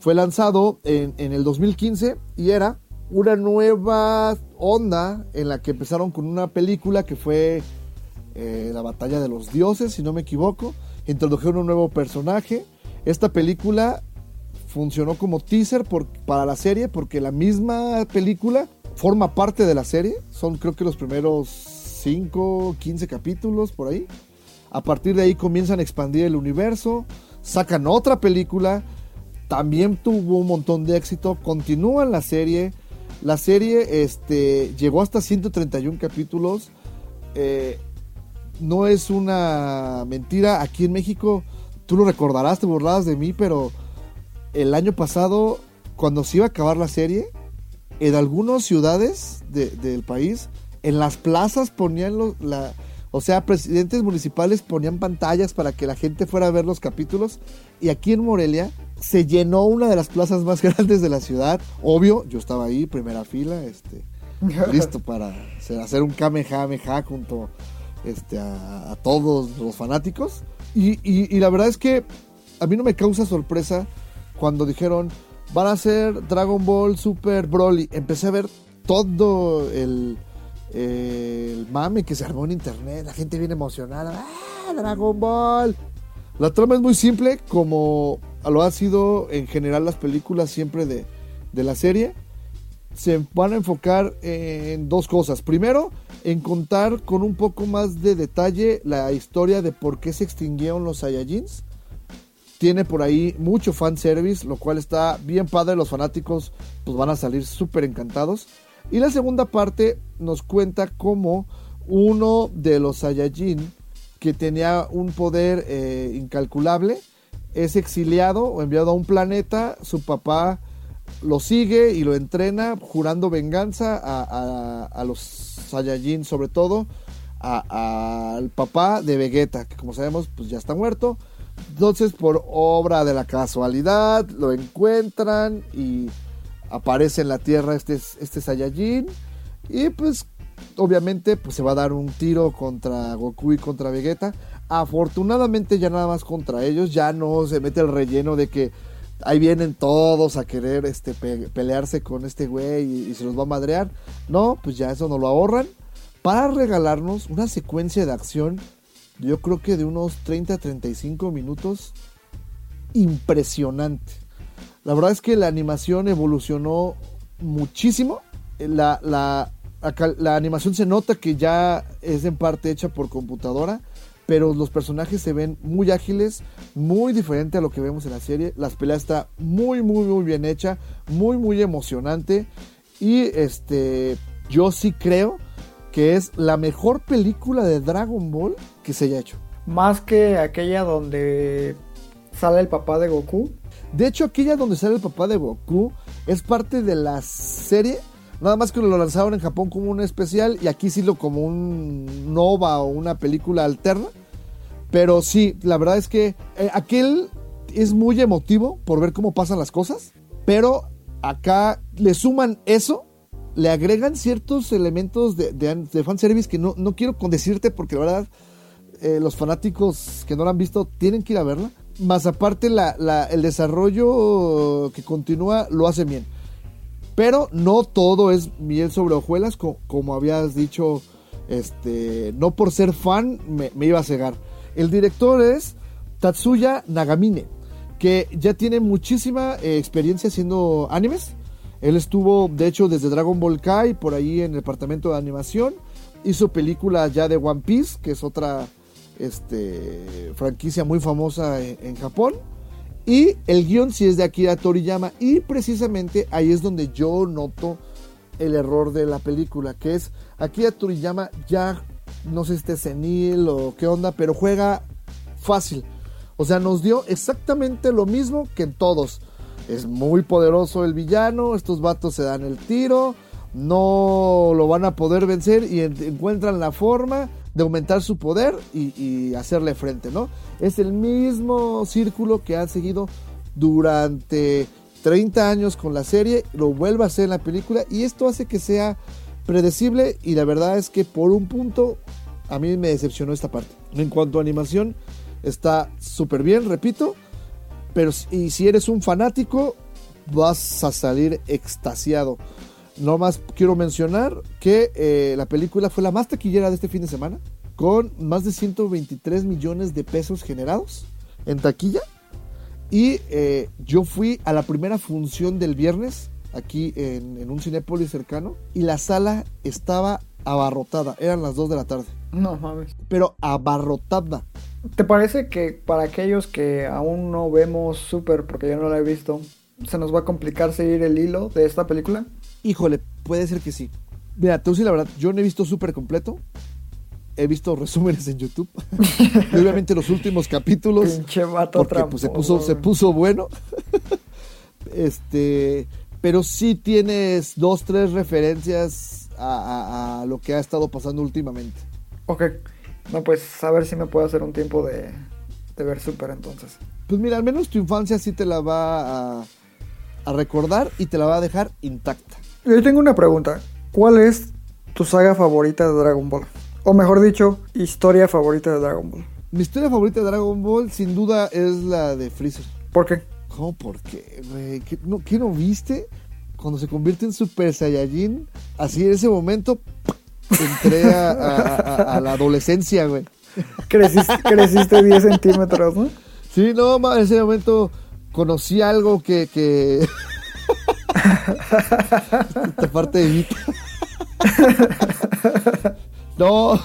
fue lanzado en, en el 2015 y era una nueva onda en la que empezaron con una película que fue eh, La Batalla de los Dioses, si no me equivoco. Introdujeron un nuevo personaje. Esta película funcionó como teaser para la serie porque la misma película forma parte de la serie. Son creo que los primeros 5, 15 capítulos por ahí. A partir de ahí comienzan a expandir el universo, sacan otra película, también tuvo un montón de éxito, continúan la serie. La serie este, llegó hasta 131 capítulos. Eh, no es una mentira. Aquí en México, tú lo recordarás, te burlabas de mí, pero el año pasado, cuando se iba a acabar la serie, en algunas ciudades de- del país, en las plazas ponían los, la, o sea, presidentes municipales ponían pantallas para que la gente fuera a ver los capítulos. Y aquí en Morelia se llenó una de las plazas más [laughs] grandes de la ciudad. Obvio, yo estaba ahí, primera fila, este, [laughs] listo para hacer- un kamehameha junto este, a, a todos los fanáticos. Y, y- y la verdad es que a mí no me causa sorpresa cuando dijeron van a hacer Dragon Ball Super Broly. Empecé a ver todo el, el mame que se armó en internet. La gente viene emocionada. ¡Ah, Dragon Ball! La trama es muy simple, como lo ha sido en general las películas siempre de, de la serie. Se van a enfocar en dos cosas. Primero, en contar con un poco más de detalle la historia de por qué se extinguieron los Saiyajins. Tiene por ahí mucho fanservice, lo cual está bien padre. Los fanáticos pues van a salir súper encantados. Y la segunda parte nos cuenta cómo uno de los Saiyajin que tenía un poder eh, incalculable es exiliado o enviado a un planeta. Su papá lo sigue y lo entrena jurando venganza a, a- los Saiyajin, sobre todo al papá de Vegeta, que como sabemos pues ya está muerto. Entonces por obra de la casualidad lo encuentran y aparece en la Tierra este, este Saiyajin y pues obviamente pues se va a dar un tiro contra Goku y contra Vegeta. Afortunadamente ya nada más contra ellos, ya no se mete el relleno de que ahí vienen todos a querer este, pe- pelearse con este güey y, se los va a madrear. No, pues ya eso nos lo ahorran para regalarnos una secuencia de acción, yo creo que de unos 30-35 minutos, impresionante. La verdad es que la animación evolucionó muchísimo. La, la, la la animación se nota que ya es en parte hecha por computadora, pero los personajes se ven muy ágiles, muy diferente a lo que vemos en la serie. Las peleas está muy, muy, muy bien hecha, muy, muy emocionante. Y este, yo sí creo que es la mejor película de Dragon Ball que se haya hecho. Más que aquella donde sale el papá de Goku. De hecho, aquella donde sale el papá de Goku es parte de la serie. Nada más que lo lanzaron en Japón como un especial y aquí sí lo como un nova o una película alterna. Pero sí, la verdad es que eh, aquel es muy emotivo por ver cómo pasan las cosas. Pero acá le suman eso, le agregan ciertos elementos de, de, de fanservice que no, no quiero decirte porque la verdad eh, los fanáticos que no la han visto tienen que ir a verla. Más aparte, el desarrollo que continúa lo hace bien. Pero no todo es miel sobre hojuelas, co- como habías dicho, este, no por ser fan me, iba a cegar. El director es Tatsuya Nagamine, que ya tiene muchísima eh, experiencia haciendo animes. Él estuvo, de hecho, desde Dragon Ball Kai, por ahí en el departamento de animación. Hizo película ya de One Piece, que es otra este, franquicia muy famosa en, Japón. Y el guion sí es de Akira Toriyama. Y precisamente ahí es donde yo noto el error de la película, que es Akira Toriyama ya no sé si esté senil o qué onda, pero juega fácil. O sea, nos dio exactamente lo mismo que en todos. Es muy poderoso el villano, estos vatos se dan el tiro, no lo van a poder vencer y en- encuentran la forma de aumentar su poder y, hacerle frente, ¿no? Es el mismo círculo que han seguido durante 30 años con la serie, lo vuelve a hacer en la película y esto hace que sea predecible y la verdad es que por un punto a mí me decepcionó esta parte. En cuanto a animación, está súper bien, repito, pero y si eres un fanático, vas a salir extasiado. No más quiero mencionar que eh, la película fue la más taquillera de este fin de semana, con más de 123 millones de pesos generados en taquilla. Y eh, yo fui a la primera función del viernes aquí en, en un Cinépolis cercano y la sala estaba abarrotada, eran las 2 de la tarde, No mames. pero abarrotada. ¿Te parece que para aquellos que aún no vemos Super, porque yo no la he visto, se nos va a complicar seguir el hilo de esta película? Híjole, puede ser que sí. Mira, te voy a decir la verdad, yo no he visto súper completo. He visto resúmenes en YouTube. [laughs] y obviamente los últimos capítulos. Pinche vato porque pues, se puso, se puso bueno. [laughs] este. Pero sí tienes dos, tres referencias a, a- a lo que ha estado pasando últimamente. Ok. No, pues a ver si me puedo hacer un tiempo de, de ver Super entonces. Pues mira, al menos tu infancia sí te la va a, a recordar y te la va a dejar intacta. Yo tengo una pregunta. ¿Cuál es tu saga favorita de Dragon Ball? O mejor dicho, historia favorita de Dragon Ball. Mi historia favorita de Dragon Ball, sin duda, es la de Freezer. ¿Por qué? ¿Cómo? ¿Por qué, güey? ¿Qué no, qué no viste? Cuando se convierte en Super Saiyajin, así en ese momento entré a, a- a- a la adolescencia, güey. Creciste, [laughs] creciste 10 centímetros, ¿no? Sí, no, en ese momento conocí algo que... que... Esta parte de Vita. [laughs] No,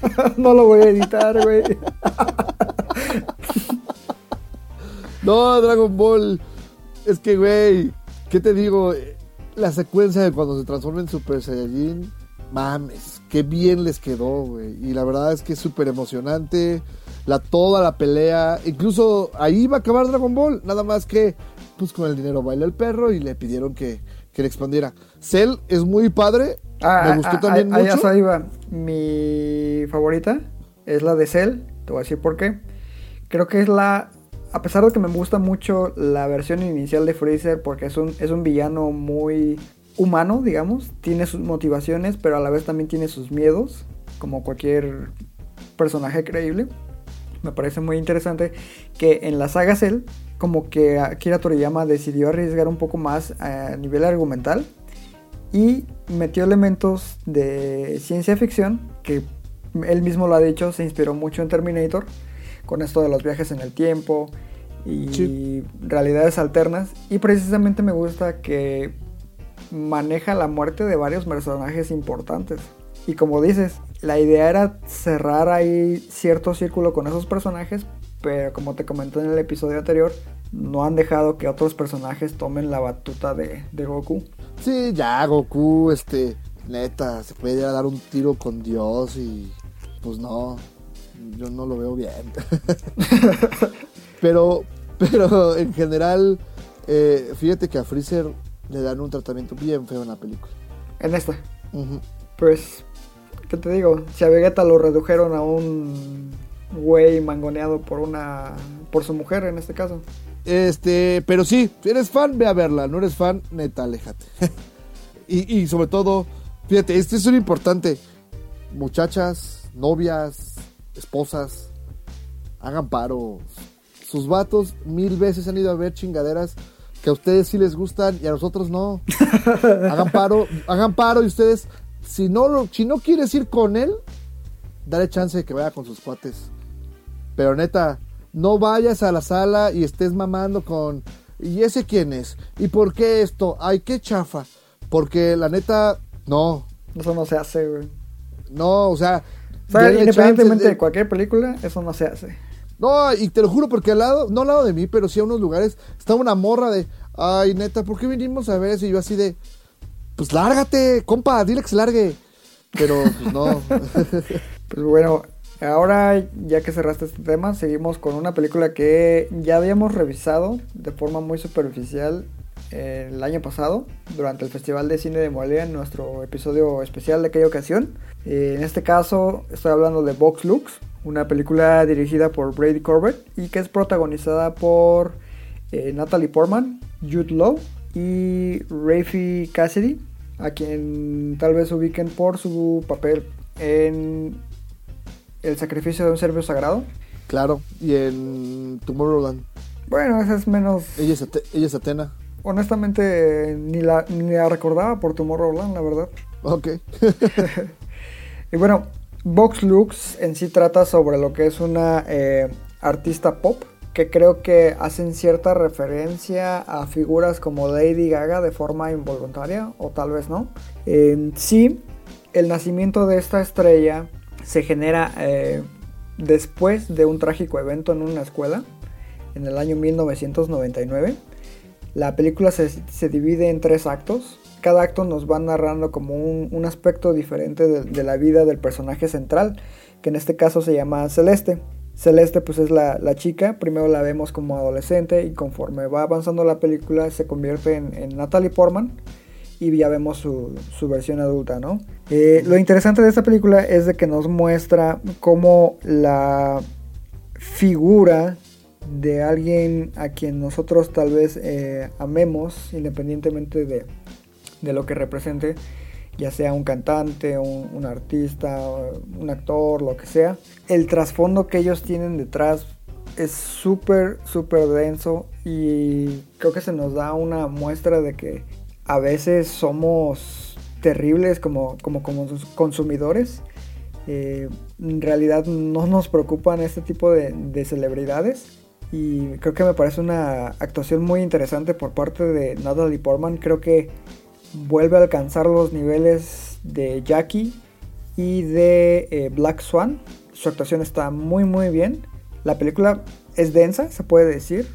[laughs] No lo voy a editar, güey. no, Dragon Ball. Es que, güey, ¿qué te digo? La secuencia de cuando se transforma en Super Saiyajin, mames, qué bien les quedó, güey. Y la verdad es que es súper emocionante. La, toda la pelea, incluso ahí va a acabar Dragon Ball. Nada más que, pues con el dinero baila el perro y le pidieron que, que le expandiera. Cell es muy padre. Ah, me gustó ah, también ah, mucho. ahí va. Mi favorita es la de Cell. Te voy a decir por qué. Creo que es la. A pesar de que me gusta mucho la versión inicial de Freezer, porque es un, es un villano muy humano, digamos. Tiene sus motivaciones, pero a la vez también tiene sus miedos, como cualquier personaje creíble. Me parece muy interesante que en la saga Cell, como que Akira Toriyama decidió arriesgar un poco más a nivel argumental y metió elementos de ciencia ficción que él mismo lo ha dicho, se inspiró mucho en Terminator con esto de los viajes en el tiempo y Sí. realidades alternas y precisamente me gusta que maneja la muerte de varios personajes importantes y como dices, la idea era cerrar ahí cierto círculo con esos personajes, pero como te comenté en el episodio anterior, no han dejado que otros personajes tomen la batuta de, de Goku. Sí, ya, Goku, este, neta, se puede dar un tiro con Dios y pues no, yo no lo veo bien. [laughs] pero, pero en general, eh, fíjate que a Freezer le dan un tratamiento bien feo en la película. En esta, Ujú. pues, ¿qué te digo? Si a Vegeta lo redujeron a un güey mangoneado por una, por su mujer en este caso. Este, pero sí, si eres fan, ve a verla. No eres fan, neta, aléjate. [laughs] y, y sobre todo, fíjate, este es un importante. Muchachas, novias, esposas, hagan paro. Sus vatos mil veces han ido a ver chingaderas que a ustedes sí les gustan y a nosotros no. [laughs] hagan paro, hagan paro y ustedes, si no, si no quieres ir con él, dale chance de que vaya con sus cuates. Pero neta, no vayas a la sala y estés mamando con. ¿Y ese quién es? ¿Y por qué esto? Ay, qué chafa. Porque la neta, no. Eso no se hace, güey. No, o sea. O sea, denle independientemente chance de cualquier película, eso no se hace. No, y te lo juro, porque al lado, no al lado de mí, pero sí a unos lugares, está una morra de. Ay, neta, ¿por qué vinimos a ver eso? Y yo así de. Pues lárgate, compa, dile que se largue. Pero, pues no. [laughs] Pues bueno, ahora ya que cerraste este tema, seguimos con una película que ya habíamos revisado de forma muy superficial eh, el año pasado durante el Festival de Cine de Morelia en nuestro episodio especial de aquella ocasión. Eh, en este caso estoy hablando de Vox Lux, una película dirigida por Brady Corbett y que es protagonizada por eh, Natalie Portman, Jude Law y Rafi Cassidy, a quien tal vez ubiquen por su papel en El sacrificio de un servo sagrado. Claro, y en Tomorrowland. Bueno, esa es menos... Ella es, Ate- ella es Atena. Honestamente, ni la, ni la recordaba por Tomorrowland, la verdad. Ok. [laughs] Y bueno, Vox Lux en sí trata sobre lo que es una eh, artista pop que creo que hacen cierta referencia a figuras como Lady Gaga de forma involuntaria o tal vez no. En sí, el nacimiento de esta estrella se genera eh, después de un trágico evento en una escuela en el año 1999. La película se, se divide en tres actos. Cada acto nos va narrando como un, un aspecto diferente de, de la vida del personaje central, que en este caso se llama Celeste. Celeste pues es la, la chica, primero la vemos como adolescente y conforme va avanzando la película se convierte en, en Natalie Portman y ya vemos su, su versión adulta, ¿no? Eh, lo interesante de esta película es de que nos muestra cómo la figura de alguien a quien nosotros tal vez eh, amemos, independientemente de, de lo que represente, ya sea un cantante, un, artista, un actor, lo que sea, el trasfondo que ellos tienen detrás es súper, súper denso y creo que se nos da una muestra de que a veces somos terribles como, como, como consumidores. Eh, en realidad no nos preocupan este tipo de, de celebridades y creo que me parece una actuación muy interesante por parte de Natalie Portman. Creo que vuelve a alcanzar los niveles de Jackie y de eh, Black Swan. Su actuación está muy muy bien. La película es densa, se puede decir.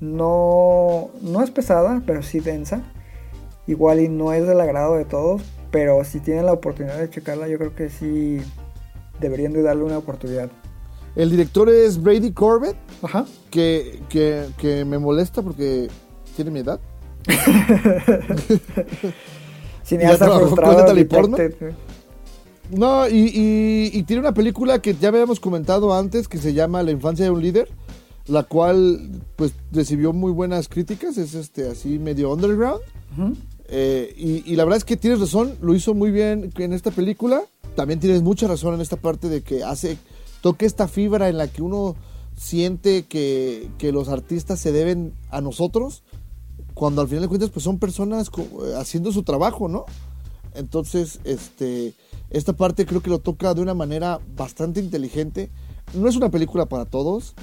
No, no es pesada, pero sí densa. Igual y no es del agrado de todos, pero si tienen la oportunidad de checarla, yo creo que sí deberían de darle una oportunidad. El director es Brady Corbett, Ajá. que, que, que me molesta porque tiene mi edad. [laughs] Cineasta frustrado, Portman? detected. No, y, y- y tiene una película que ya habíamos comentado antes que se llama La infancia de un líder, la cual pues recibió muy buenas críticas, es este así medio underground. Eh, y, y la verdad es que tienes razón, lo hizo muy bien en esta película. También tienes mucha razón en esta parte de que hace, toque esta fibra en la que uno siente que, que los artistas se deben a nosotros, cuando al final de cuentas pues son personas eh, haciendo su trabajo, ¿no? Entonces, este, esta parte creo que lo toca de una manera bastante inteligente. No es una película para todos.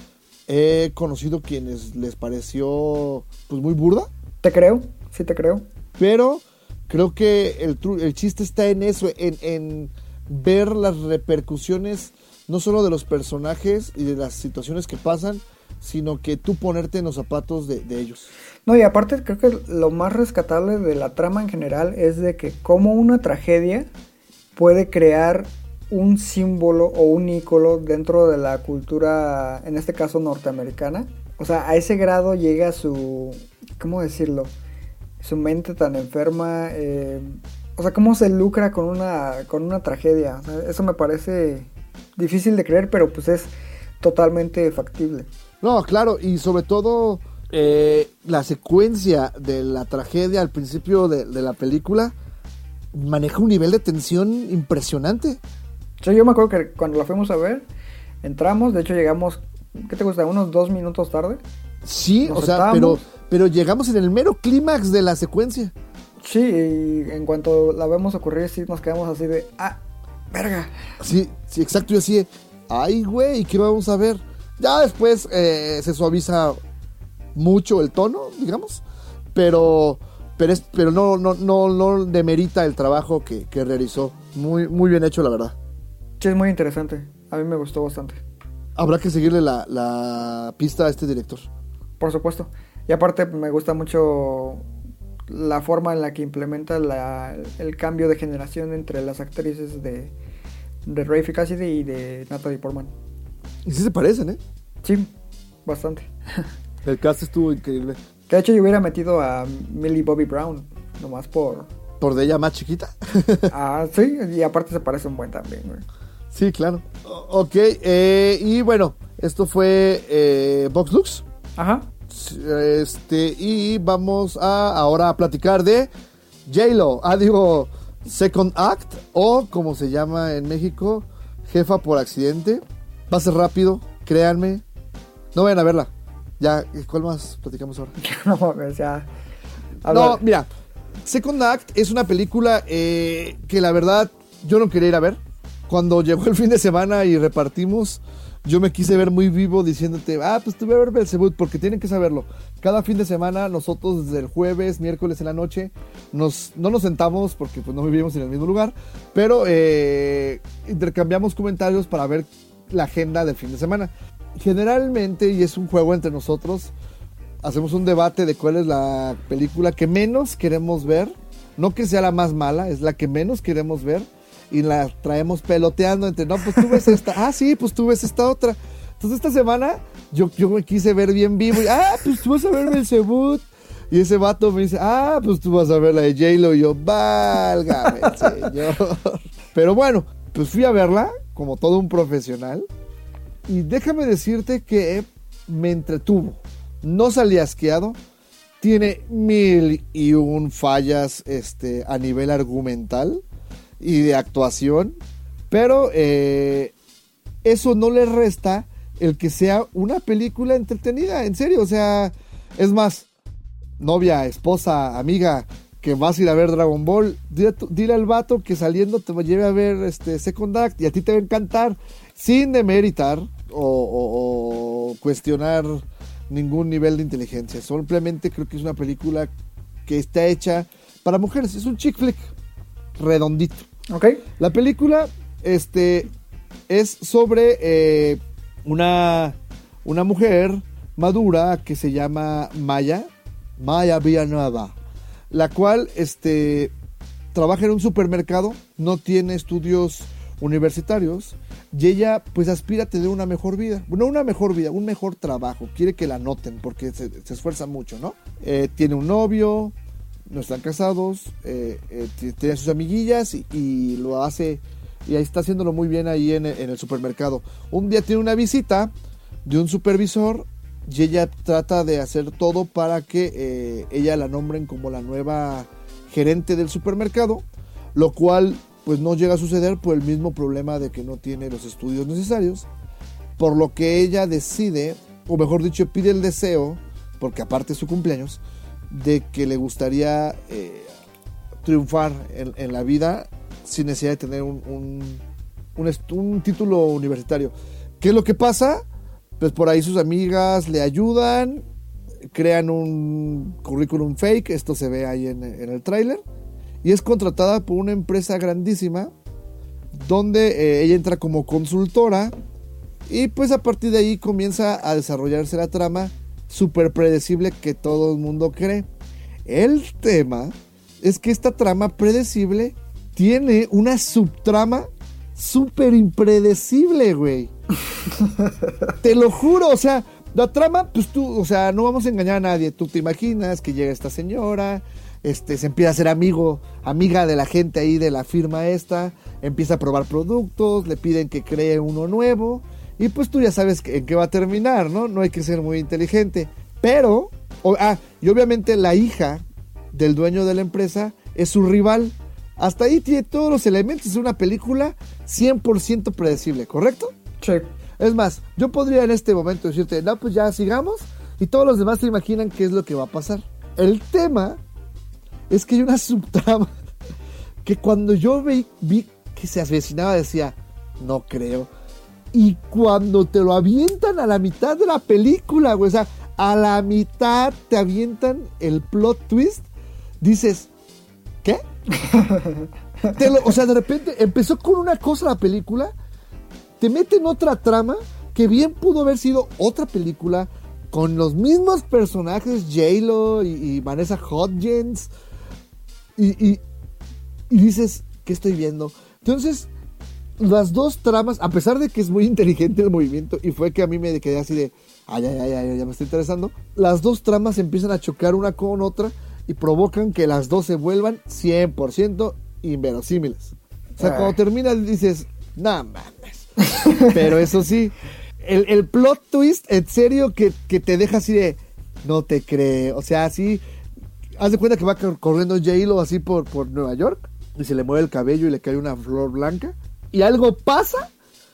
He conocido quienes les pareció pues muy burda. Te creo, sí te creo. Pero creo que el, el chiste está en eso, en, en ver las repercusiones no solo de los personajes y de las situaciones que pasan, sino que tú ponerte en los zapatos de, ellos. No, y aparte creo que lo más rescatable de la trama en general es de que como una tragedia puede crear un símbolo o un ícono dentro de la cultura, en este caso norteamericana. O sea, a ese grado llega su, ¿cómo decirlo? Su mente tan enferma. eh, o sea, cómo se lucra con una, con una tragedia. Eso me parece difícil de creer, pero pues es totalmente factible. No, claro, y sobre todo eh, la secuencia de la tragedia al principio de, de la película maneja un nivel de tensión impresionante. Sea, yo me acuerdo que cuando la fuimos a ver, entramos, de hecho llegamos, ¿qué te gusta? Unos dos minutos tarde. Sí, Nos o sea, pero, pero llegamos en el mero clímax de la secuencia. Sí, y en cuanto la vemos ocurrir, sí nos quedamos así de, ah, verga. Sí, sí, exacto. Yo así, ay, güey, ¿qué vamos a ver? Ya después eh, se suaviza mucho el tono, digamos, pero, pero, es, pero no, no, no, no demerita el trabajo que, que realizó. Muy, muy bien hecho, la verdad. Sí, es muy interesante. A mí me gustó bastante. Habrá que seguirle la, la pista a este director. Por supuesto. Y aparte me gusta mucho la forma en la que implementa la- el cambio de generación entre las actrices de de Rafe Cassidy y de Natalie Portman. Y sí se parecen, ¿eh? Sí, bastante. [laughs] El cast estuvo increíble. Que de hecho yo hubiera metido a Millie Bobby Brown, nomás por... Por de ella más chiquita. [laughs] Ah, sí, y aparte se parece un buen también, güey. sí, claro. O- ok, eh, y bueno, esto fue eh, Vox Lux. Ajá. Este, y vamos a ahora a platicar de J-Lo. Ah, digo, Second Act, o como se llama en México, Jefa por Accidente. Va a ser rápido, créanme. No vayan a verla. Ya, ¿cuál más platicamos ahora? [laughs] no mames, ya. A No, mira, Second Act es una película eh, que la verdad yo no quería ir a ver. Cuando llegó el fin de semana y repartimos, yo me quise ver muy vivo diciéndote, ah, pues te voy a ver Belzebut, porque tienen que saberlo. Cada fin de semana, nosotros desde el jueves, miércoles en la noche, nos, no nos sentamos porque pues, no vivimos en el mismo lugar, pero eh, intercambiamos comentarios para ver la agenda del fin de semana. Generalmente, y es un juego entre nosotros, hacemos un debate de cuál es la película que menos queremos ver. No que sea la más mala, es la que menos queremos ver. Y la traemos peloteando entre, no, pues tú ves esta. Ah, sí, pues tú ves esta otra. Entonces esta semana yo, yo me quise ver bien vivo. Y, ah, pues tú vas a ver Belzebut. Y ese vato me dice, ah, pues tú vas a ver la de J-Lo. Y yo, válgame, señor. Pero bueno, pues fui a verla como todo un profesional. Y déjame decirte que me entretuvo. No salí asqueado. Tiene mil y un fallas este, a nivel argumental y de actuación. Pero eh, eso no le resta el que sea una película entretenida. En serio, o sea, es más, novia, esposa, amiga, que vas a ir a ver Dragon Ball, dile, al vato que saliendo te lleve a ver este Second Act y a ti te va a encantar, sin demeritar o, o- o cuestionar ningún nivel de inteligencia. Simplemente creo que es una película que está hecha para mujeres. Es un chick flick redondito. ok. La película este, es sobre eh, una, una mujer madura que se llama Maya, Maya Villanueva, la cual este, trabaja en un supermercado, no tiene estudios universitarios y ella pues aspira a tener una mejor vida, no una mejor vida, un mejor trabajo, quiere que la noten porque se, esfuerza mucho, ¿no? Eh, tiene un novio, no están casados, eh, eh, tiene sus amiguillas y, lo hace, y ahí está haciéndolo muy bien ahí en el supermercado. Un día tiene una visita de un supervisor y ella trata de hacer todo para que eh, ella la nombren como la nueva gerente del supermercado, lo cual pues no llega a suceder por el mismo problema de que no tiene los estudios necesarios, por lo que ella decide, o mejor dicho, pide el deseo, porque aparte es su cumpleaños, de que le gustaría eh, triunfar en, la vida sin necesidad de tener un, un título universitario. ¿Qué es lo que pasa? Pues por ahí sus amigas le ayudan, crean un currículum fake, esto se ve ahí en, el tráiler, y es contratada por una empresa grandísima donde eh, ella entra como consultora y pues a partir de ahí comienza a desarrollarse la trama súper predecible que todo el mundo cree. El tema es que esta trama predecible tiene una subtrama súper impredecible, güey. [laughs] Te lo juro, o sea, la trama, pues tú, o sea, no vamos a engañar a nadie. Tú te imaginas que llega esta señora, este, se empieza a ser amigo, amiga de la gente ahí de la firma esta, empieza a probar productos, le piden que cree uno nuevo, y pues tú ya sabes en qué va a terminar, ¿no? No hay que ser muy inteligente. Pero, o- ah, y obviamente la hija del dueño de la empresa es su rival. Hasta ahí tiene todos los elementos de una película 100% predecible, ¿correcto? Sí. Es más, yo podría en este momento decirte, no, pues ya sigamos, y todos los demás se imaginan qué es lo que va a pasar. El tema es que hay una [laughs] subtrama que cuando yo vi, vi que se avecinaba decía, no creo. Y cuando te lo avientan a la mitad de la película, güey, o sea, a la mitad te avientan el plot twist, dices. [laughs] Lo- o sea, de repente empezó con una cosa la película, te meten otra trama que bien pudo haber sido otra película con los mismos personajes, J-Lo y, Vanessa Hudgens, y, y- dices, ¿qué estoy viendo? Entonces, las dos tramas, a pesar de que es muy inteligente el movimiento, y fue que a mí me quedé así de, ay, ay, ay, ay, ya me está interesando, las dos tramas empiezan a chocar una con otra y provocan que las dos se vuelvan 100% inverosímiles. O sea, cuando terminas dices, no mames. [laughs] Pero eso sí, el, el plot twist, en serio, que, que te deja así de, no te creo. O sea, así, haz de cuenta que va cor- corriendo J-Lo así por, por Nueva York y se le mueve el cabello y le cae una flor blanca. Y algo pasa,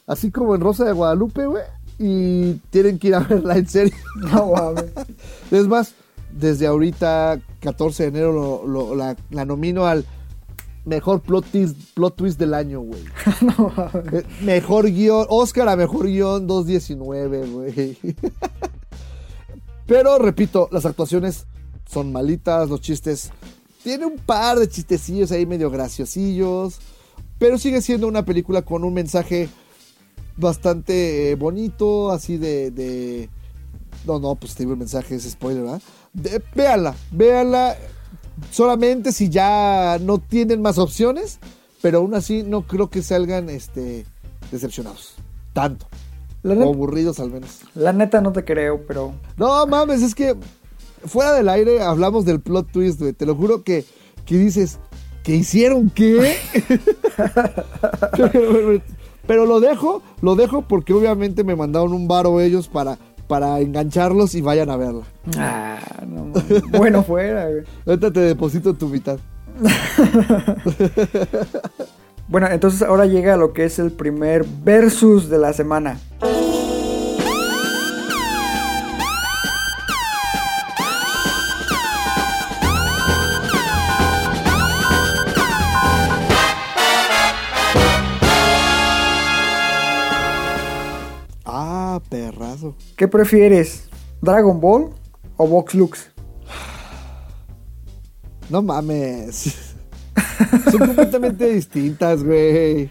así como en Rosa de Guadalupe, güey. Y tienen que ir a verla en serio. No mames. Es más, desde ahorita, 14 de enero, lo- lo- la, la nomino al mejor plot twist, plot twist del año, güey. [laughs] Eh, Mejor guion, Oscar a mejor guion 219, güey. [laughs] Pero repito, las actuaciones son malitas, los chistes. Tiene un par de chistecillos ahí medio graciosillos. Pero sigue siendo una película con un mensaje bastante eh, bonito, así de, de- No, no, pues te digo el mensaje, es spoiler, ¿verdad? De- véanla, véanla solamente si ya no tienen más opciones, pero aún así no creo que salgan este, decepcionados. Tanto. La, O aburridos al menos. la neta no te creo, pero... No mames, es que fuera del aire hablamos del plot twist, güey. Te lo juro que, que dices, ¿que hicieron qué? [laughs] [laughs] Pero lo dejo, lo dejo porque obviamente me mandaron un varo ellos para, para engancharlos y vayan a verla. Ah, no. Bueno fuera, güey. Ahorita te deposito tu mitad. [laughs] Bueno, entonces ahora llega lo que es el primer versus de la semana. ¿Qué prefieres? ¿Dragon Ball o Vox Lux? No mames. [laughs] Son completamente distintas, güey.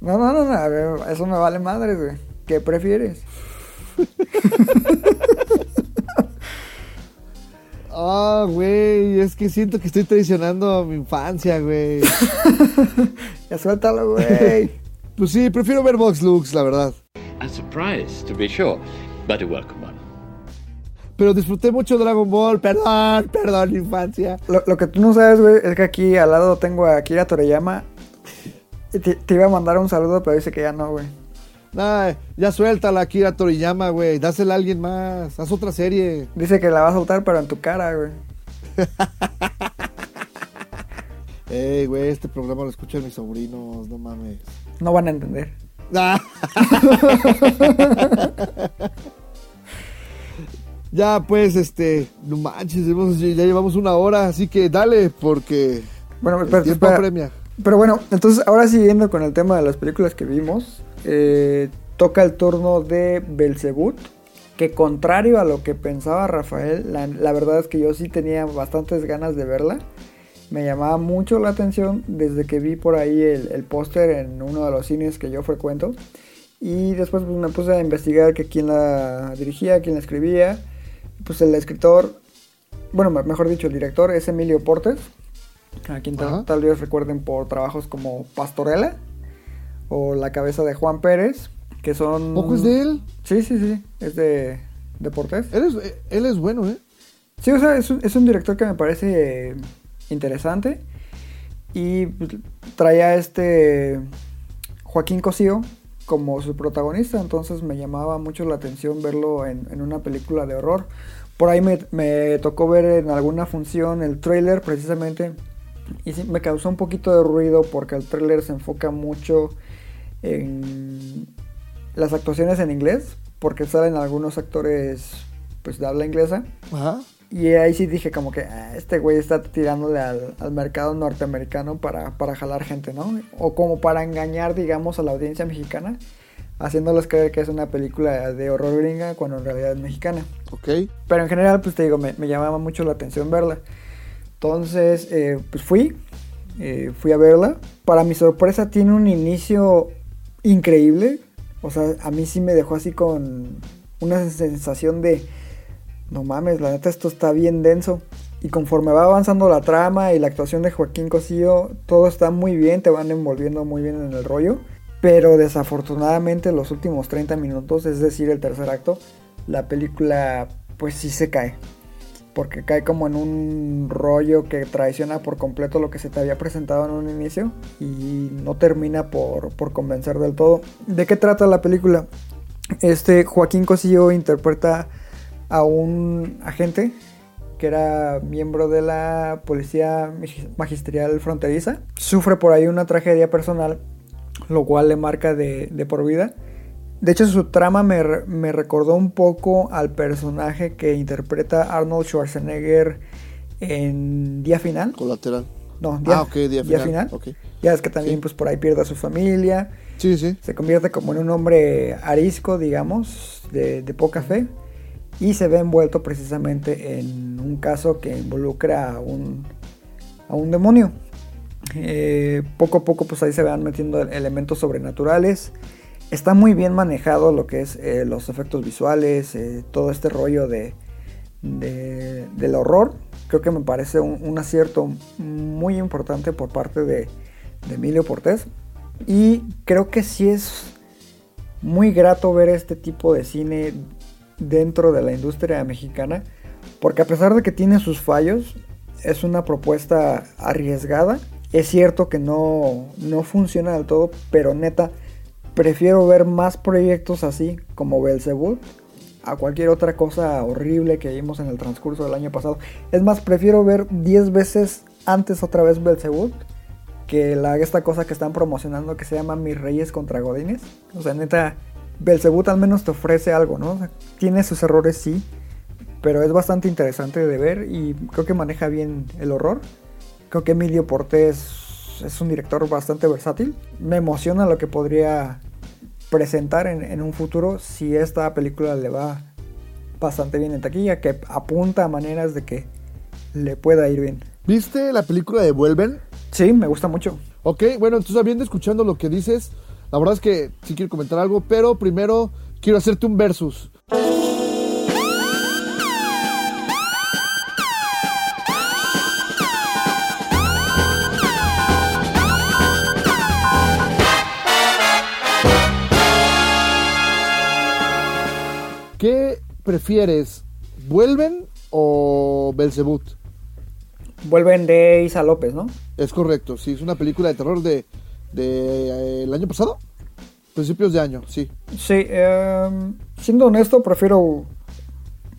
No, no, no, no, eso me vale madres, güey. ¿Qué prefieres? [laughs] Ah, güey, es que siento que estoy traicionando a mi infancia, güey. [laughs] Ya suéltalo, güey. Pues sí, prefiero ver Vox Lux, la verdad. A surprise, to be sure, but a welcome one. Pero disfruté mucho Dragon Ball, perdón, [laughs] perdón, infancia. Lo, lo que tú no sabes, güey, es que aquí al lado tengo a Akira Toriyama. Y te, te iba a mandar un saludo, pero dice que ya no, güey. Nah, ya suéltala, Akira Toriyama, güey. Dásela a alguien más. Haz otra serie. Dice que la va a soltar, pero en tu cara, güey. [laughs] Ey, güey, este programa lo escuchan mis sobrinos, no mames. No van a entender. Ah. [laughs] ya, pues, este, no manches, ya llevamos una hora, así que dale, porque Bueno, el espera, tiempo apremia. Pero bueno, entonces ahora siguiendo con el tema de las películas que vimos, eh, toca el turno de Belzebut, que contrario a lo que pensaba Rafael, la, la verdad es que yo sí tenía bastantes ganas de verla. Me llamaba mucho la atención desde que vi por ahí el, el póster en uno de los cines que yo frecuento. Y después pues, me puse a investigar que quién la dirigía, quién la escribía. Pues el escritor, bueno, me- mejor dicho, el director es Emilio Portes, a quien tal, vez recuerden por trabajos como Pastorela o La cabeza de Juan Pérez, que son... ¿Poco es de él? Sí, sí, sí, es de, de Portes. Él es, él es bueno, ¿eh? Sí, o sea, es un, es un director que me parece interesante. Y pues, traía este Joaquín Cosío como su protagonista. Entonces me llamaba mucho la atención verlo en, una película de horror. Por ahí me, tocó ver en alguna función el trailer precisamente. Y me causó un poquito de ruido porque el trailer se enfoca mucho en las actuaciones en inglés. Porque salen algunos actores pues de habla inglesa. Ajá. Y ahí sí dije como que "Ah, este güey está tirándole al, al mercado norteamericano para, para jalar gente, ¿no? O como para engañar, digamos, a la audiencia mexicana, haciéndoles creer que es una película de horror gringa cuando en realidad es mexicana. Ok. Pero en general, pues te digo, me, me llamaba mucho la atención verla. Entonces, eh, pues fui, eh, fui a verla. Para mi sorpresa tiene un inicio increíble. O sea, a mí sí me dejó así con una sensación de, no mames, la neta esto está bien denso. Y conforme va avanzando la trama y la actuación de Joaquín Cosío, todo está muy bien, te van envolviendo muy bien en el rollo. Pero desafortunadamente los últimos 30 minutos, es decir, el tercer acto, la película pues sí se cae. Porque cae como en un rollo que traiciona por completo lo que se te había presentado en un inicio y no termina por, por convencer del todo. ¿De qué trata la película? Este Joaquín Cosillo interpreta a un agente que era miembro de la policía magisterial fronteriza. Sufre por ahí una tragedia personal, lo cual le marca de, de por vida. De hecho, su trama me, me, recordó un poco al personaje que interpreta Arnold Schwarzenegger en Día Final. Colateral. No, Día, ah, ok, Día, día Final. final. Okay. Ya es que también Sí. pues por ahí pierde a su familia. Sí, sí. Se convierte como en un hombre arisco, digamos, de, de poca fe. Y se ve envuelto precisamente en un caso que involucra a un, a un demonio. Eh, poco a poco pues ahí se van metiendo elementos sobrenaturales. Está muy bien manejado lo que es eh, los efectos visuales, eh, todo este rollo de, de- del horror. Creo que me parece un, acierto muy importante por parte de, de Emilio Portés. Y creo que sí es muy grato ver este tipo de cine dentro de la industria mexicana. Porque a pesar de que tiene sus fallos, es una propuesta arriesgada. Es cierto que no, no funciona del todo, pero neta, prefiero ver más proyectos así como Belzebub a cualquier otra cosa horrible que vimos en el transcurso del año pasado. Es más, prefiero ver 10 veces antes otra vez Belzebub que esta cosa que están promocionando que se llama Mis Reyes contra Godines. O sea, neta, Belzebub al menos te ofrece algo, ¿no? O sea, tiene sus errores, sí, pero es bastante interesante de ver y creo que maneja bien el horror. Creo que Emilio Portés es un director bastante versátil. Me emociona lo que podría presentar en, en un futuro si esta película le va bastante bien en taquilla, que apunta a maneras de que le pueda ir bien. ¿Viste la película de Vuelven? Sí, me gusta mucho. Ok, bueno, entonces habiendo escuchando lo que dices, la verdad es que sí quiero comentar algo, pero primero quiero hacerte un versus. ¿Qué prefieres? ¿Vuelven o Belzebut? Vuelven de Isa López, ¿no? Es correcto, sí, es una película de terror de, de eh, el año pasado, principios de año, sí. Sí, eh, siendo honesto, prefiero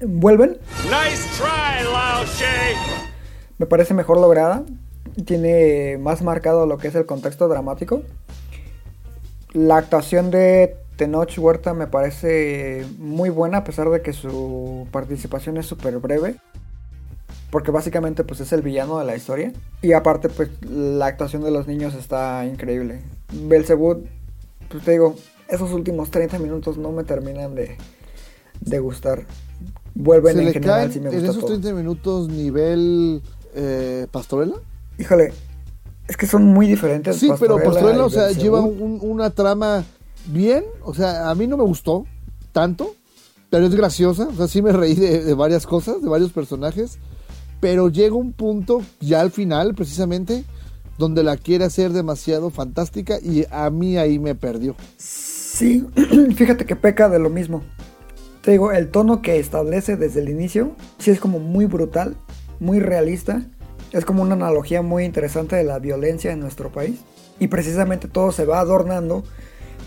Vuelven. Nice try, Lao. Me parece mejor lograda. Tiene más marcado lo que es el contexto dramático. La actuación de Tenoch Huerta me parece muy buena a pesar de que su participación es súper breve. Porque básicamente pues es el villano de la historia. Y aparte pues la actuación de los niños está increíble. Belzebub, pues te digo, esos últimos 30 minutos no me terminan de, de gustar. Vuelven ¿Se en general, caen me en gusta esos todo. 30 minutos nivel eh, Pastorela? Híjole, es que son muy diferentes. Sí, pero Pastorela, o sea, Belzebub. lleva un- una trama bien, o sea, a mí no me gustó tanto, pero es graciosa, o sea, sí me reí de, de varias cosas, de varios personajes, pero llega un punto ya al final, precisamente, donde la quiere hacer demasiado fantástica y a mí ahí me perdió. Sí, [clears throat] fíjate que peca de lo mismo. Te digo, el tono que establece desde el inicio, sí es como muy brutal, muy realista. Es como una analogía muy interesante de la violencia en nuestro país. Y precisamente todo se va adornando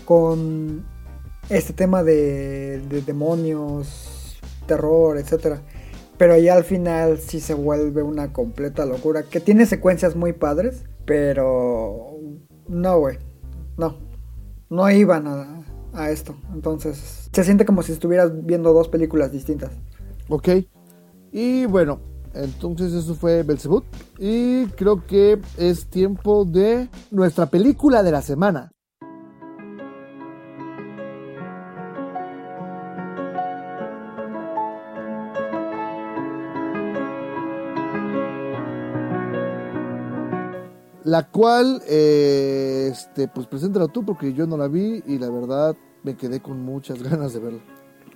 con este tema de, de demonios, terror, etc. Pero ya al final sí se vuelve una completa locura. Que tiene secuencias muy padres, pero no, güey. No. No iban a, a esto. Entonces se siente como si estuvieras viendo dos películas distintas. Ok. Y bueno, entonces eso fue Belzebut. Y creo que es tiempo de nuestra película de la semana. La cual, eh, este, pues preséntala tú porque yo no la vi y la verdad me quedé con muchas [laughs] ganas de verla.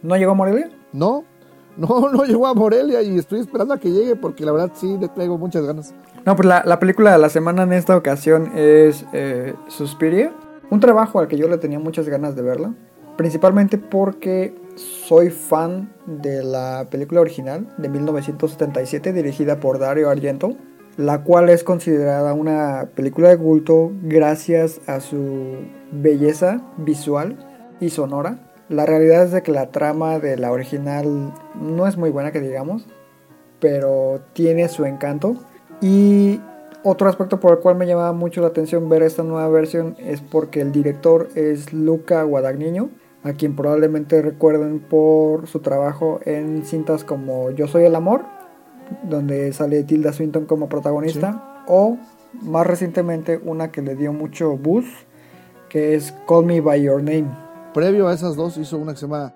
¿No llegó a Morelia? No, [laughs] no, no llegó a Morelia y estoy esperando a que llegue porque la verdad sí le traigo muchas ganas. No, pues la, la película de la semana en esta ocasión es eh, Suspiria. un trabajo al que yo le tenía muchas ganas de verla, principalmente porque soy fan de la película original de 1977 dirigida por Dario Argento, la cual es considerada una película de culto gracias a su belleza visual y sonora. La realidad es de que la trama de la original no es muy buena que digamos, pero tiene su encanto y otro aspecto por el cual me llamaba mucho la atención ver esta nueva versión es porque el director es Luca Guadagnino, a quien probablemente recuerden por su trabajo en cintas como Yo Soy el Amor, donde sale Tilda Swinton como protagonista, o más recientemente una que le dio mucho buzz, que es Call Me By Your Name. Previo a esas dos hizo una que se llama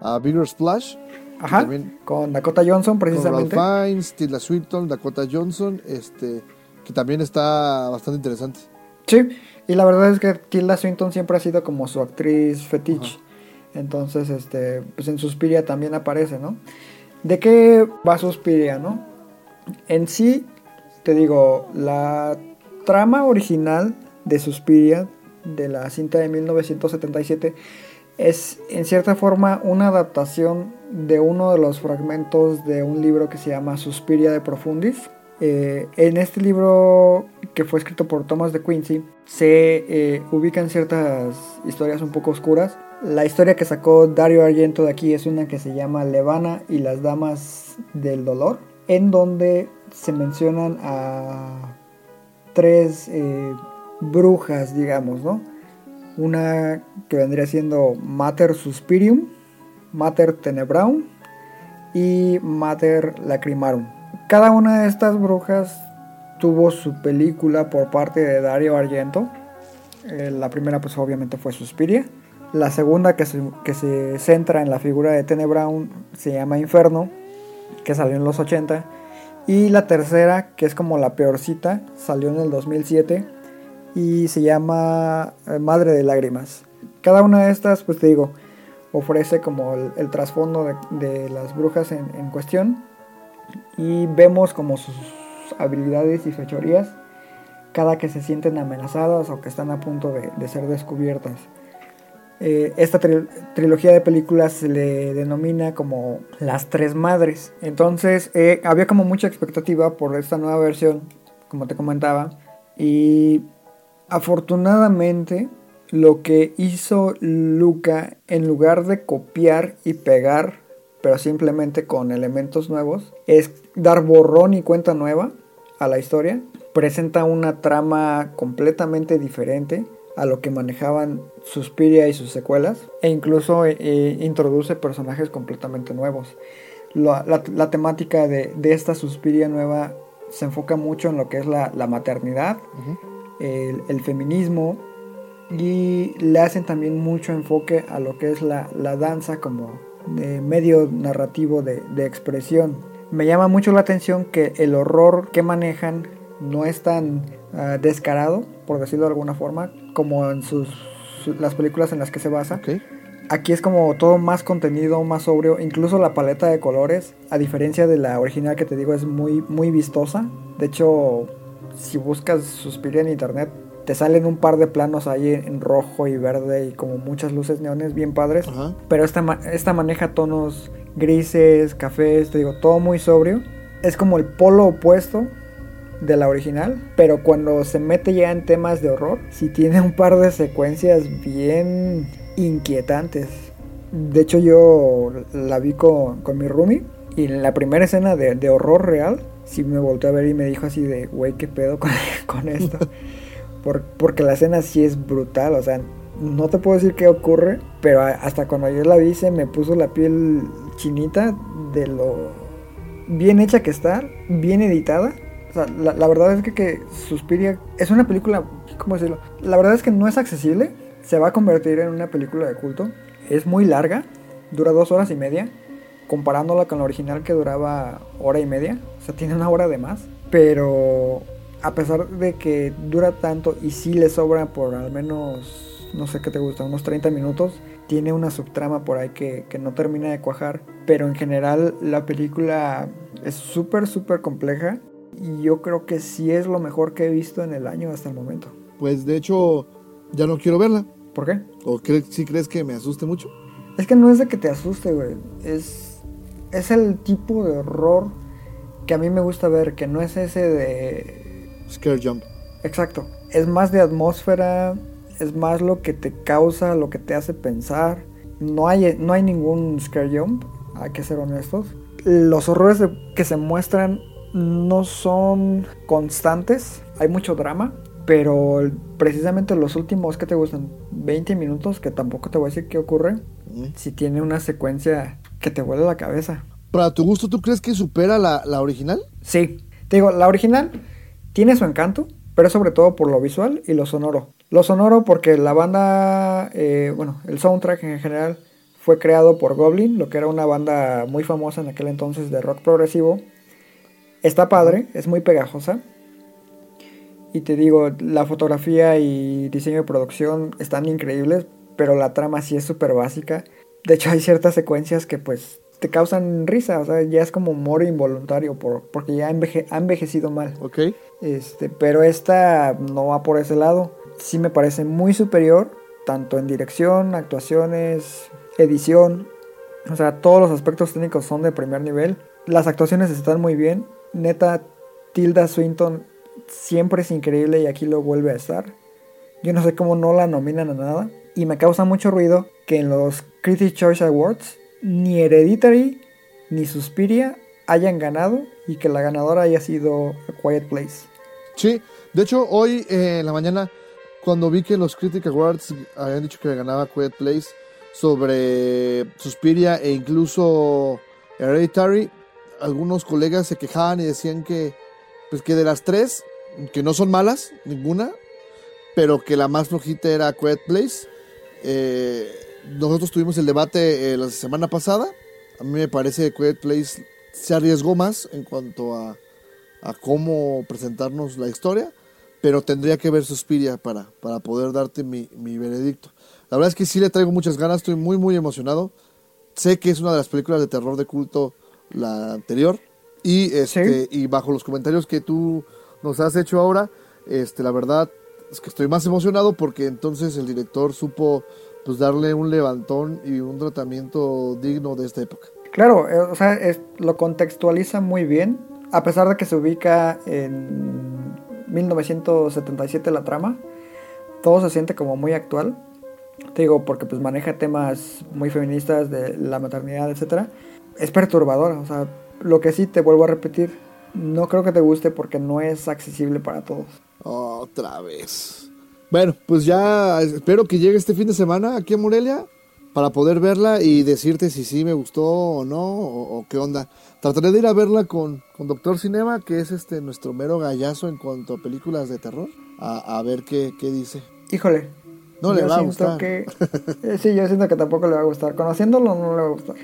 uh, Bigger Splash. Ajá, con Dakota Johnson precisamente. Con Ralph Fiennes, Tilda Swinton, Dakota Johnson, este que también está bastante interesante. Sí, y la verdad es que Tilda Swinton siempre ha sido como su actriz fetiche. Entonces, este, pues en Suspiria también aparece, ¿no? ¿De qué va Suspiria, no? En sí, te digo, la trama original de Suspiria, de la cinta de 1977, es en cierta forma una adaptación de uno de los fragmentos de un libro que se llama Suspiria de Profundis, eh, en este libro que fue escrito por Thomas de Quincy se eh, ubican ciertas historias un poco oscuras. La historia que sacó Dario Argento de aquí es una que se llama Levana y las Damas del Dolor, en donde se mencionan a tres eh, brujas, digamos, ¿no? Una que vendría siendo Mater Suspirium, Mater Tenebraum y Mater Lacrimarum. Cada una de estas brujas tuvo su película por parte de Dario Argento. Eh, la primera pues obviamente fue Suspiria. La segunda que se, que se centra en la figura de Tenebraun se llama Inferno, que salió en los 80. Y la tercera, que es como la peorcita, salió en el 2007 y se llama eh, Madre de Lágrimas. Cada una de estas, pues te digo, ofrece como el, trasfondo de, de, las brujas en, en cuestión y vemos como sus habilidades y fechorías cada que se sienten amenazadas o que están a punto de, ser descubiertas. Eh, esta trilogía de películas se le denomina como las tres madres. Entonces eh, había como mucha expectativa por esta nueva versión, como te comentaba. Y afortunadamente lo que hizo Luca en lugar de copiar y pegar pero simplemente con elementos nuevos, es dar borrón y cuenta nueva a la historia. Presenta una trama completamente diferente a lo que manejaban Suspiria y sus secuelas, e incluso eh, eh, introduce personajes completamente nuevos. La, temática de, esta Suspiria nueva se enfoca mucho en lo que es la, maternidad, el, feminismo, y le hacen también mucho enfoque a lo que es la, la danza como, de medio narrativo de, expresión. Me llama mucho la atención que el horror que manejan no es tan ah, descarado, por decirlo de alguna forma, como en sus, las películas en las que se basa. Aquí es como todo más contenido, más sobrio, incluso la paleta de colores, a diferencia de la original que te digo es muy, muy vistosa. De hecho, si buscas Suspiria en internet, te salen un par de planos ahí en rojo y verde y como muchas luces neones bien padres. Pero esta, esta maneja tonos grises, cafés, te digo, todo muy sobrio. Es como el polo opuesto de la original, pero cuando se mete ya en temas de horror, sí tiene un par de secuencias bien inquietantes. De hecho yo la vi con, con mi roomie y en la primera escena de, de horror real, sí me volteó a ver y me dijo así de, güey, ¿qué pedo con, [laughs] con esto? [laughs] porque la escena sí es brutal, o sea, no te puedo decir qué ocurre, pero hasta cuando yo la vi se me puso la piel chinita de lo bien hecha que está, bien editada. La, verdad es que, que, Suspiria es una película, ¿cómo decirlo? La verdad es que no es accesible, se va a convertir en una película de culto. Es muy larga, dura dos horas y media, comparándola con la original que duraba hora y media. O sea, tiene una hora de más. Pero a pesar de que dura tanto y sí le sobra por al menos, no sé qué te gusta, unos 30 minutos, tiene una subtrama por ahí que, no termina de cuajar, pero en general la película es súper, súper compleja y yo creo que sí es lo mejor que he visto en el año hasta el momento. Pues de hecho, ya no quiero verla. ¿Por qué? ¿O cre si crees que me asuste mucho? Es que no es de que te asuste, güey. Es, es el tipo de horror que a mí me gusta ver, que no es ese de... Scare Jump. Exacto. Es más de atmósfera, es más lo que te causa, lo que te hace pensar. No hay, no hay ningún scare jump, hay que ser honestos. Los horrores de- que se muestran no son constantes, hay mucho drama, pero precisamente los últimos que te gustan, 20 minutos, que tampoco te voy a decir qué ocurre, si tiene una secuencia que te vuela la cabeza. Para tu gusto, ¿tú crees que supera la, la original? Sí, te digo, la original tiene su encanto, pero sobre todo por lo visual y lo sonoro. Lo sonoro porque la banda, eh, bueno, el soundtrack en general fue creado por Goblin, lo que era una banda muy famosa en aquel entonces de rock progresivo. Está padre, es muy pegajosa. Y te digo, la fotografía y diseño de producción están increíbles, pero la trama sí es súper básica. De hecho, hay ciertas secuencias que pues te causan risa, o sea, ya es como humor involuntario por, porque ya enveje- ha envejecido mal. Ok. Este, pero esta no va por ese lado. Sí me parece muy superior, tanto en dirección, actuaciones, edición. O sea, todos los aspectos técnicos son de primer nivel. Las actuaciones están muy bien. Neta, Tilda Swinton siempre es increíble y aquí lo vuelve a estar. Yo no sé cómo no la nominan a nada. Y me causa mucho ruido que en los Critics' Choice Awards ni Hereditary ni Suspiria hayan ganado y que la ganadora haya sido Quiet Place. Sí, de hecho, hoy eh, en la mañana, cuando vi que los Critic Awards habían dicho que ganaba Quiet Place sobre Suspiria e incluso Hereditary, algunos colegas se quejaban y decían que, pues que de las tres, que no son malas, ninguna, pero que la más flojita era Quiet Place. Eh, nosotros tuvimos el debate eh, la semana pasada. A mí me parece que Quiet Place se arriesgó más en cuanto a, a cómo presentarnos la historia, pero tendría que ver Suspiria para, para poder darte mi, mi veredicto. La verdad es que sí le traigo muchas ganas, estoy muy muy emocionado. Sé que es una de las películas de terror de culto la anterior y este y bajo los comentarios que tú nos has hecho ahora, este la verdad es que estoy más emocionado porque entonces el director supo pues darle un levantón y un tratamiento digno de esta época. Claro, eh, o sea, es- lo contextualiza muy bien, a pesar de que se ubica en 1977 la trama, todo se siente como muy actual. Te digo, porque pues maneja temas muy feministas de la maternidad, etcétera. Es perturbadora, o sea, lo que sí te vuelvo a repetir, no creo que te guste porque no es accesible para todos. Otra vez. Bueno, pues ya espero que llegue este fin de semana aquí a Morelia para poder verla y decirte si sí me gustó o no o, o qué onda. Trataré de ir a verla con, con Doctor Cinema, que es este nuestro mero gallazo en cuanto a películas de terror, a, a ver qué, qué dice. Híjole. No le va a gustar. Que, [laughs] eh, sí, yo siento que tampoco le va a gustar. Conociéndolo no le va a gustar.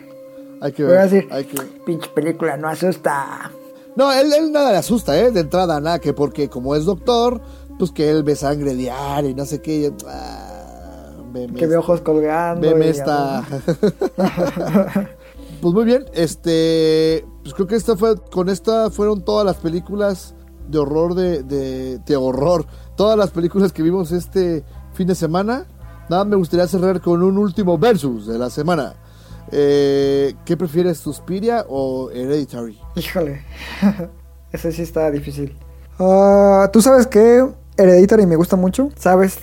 Hay que Voy a ver. decir, hay que- pinche película, no asusta. No, él, él nada le asusta, ¿eh? De entrada, nada, que porque como es doctor, pues que él ve sangre diaria y no sé qué. y- ah, Que ve ojos colgando. Veme esta. [laughs] pues muy bien, este. Pues creo que esta fue. Con esta fueron todas las películas de horror de. de, de horror. Todas las películas que vimos este fin de semana. Nada, me gustaría cerrar con un último versus de la semana. Eh, ¿Qué prefieres, Suspiria o Hereditary? Híjole, [laughs] ese sí está difícil. Ah, Tú sabes que Hereditary me gusta mucho. Sabes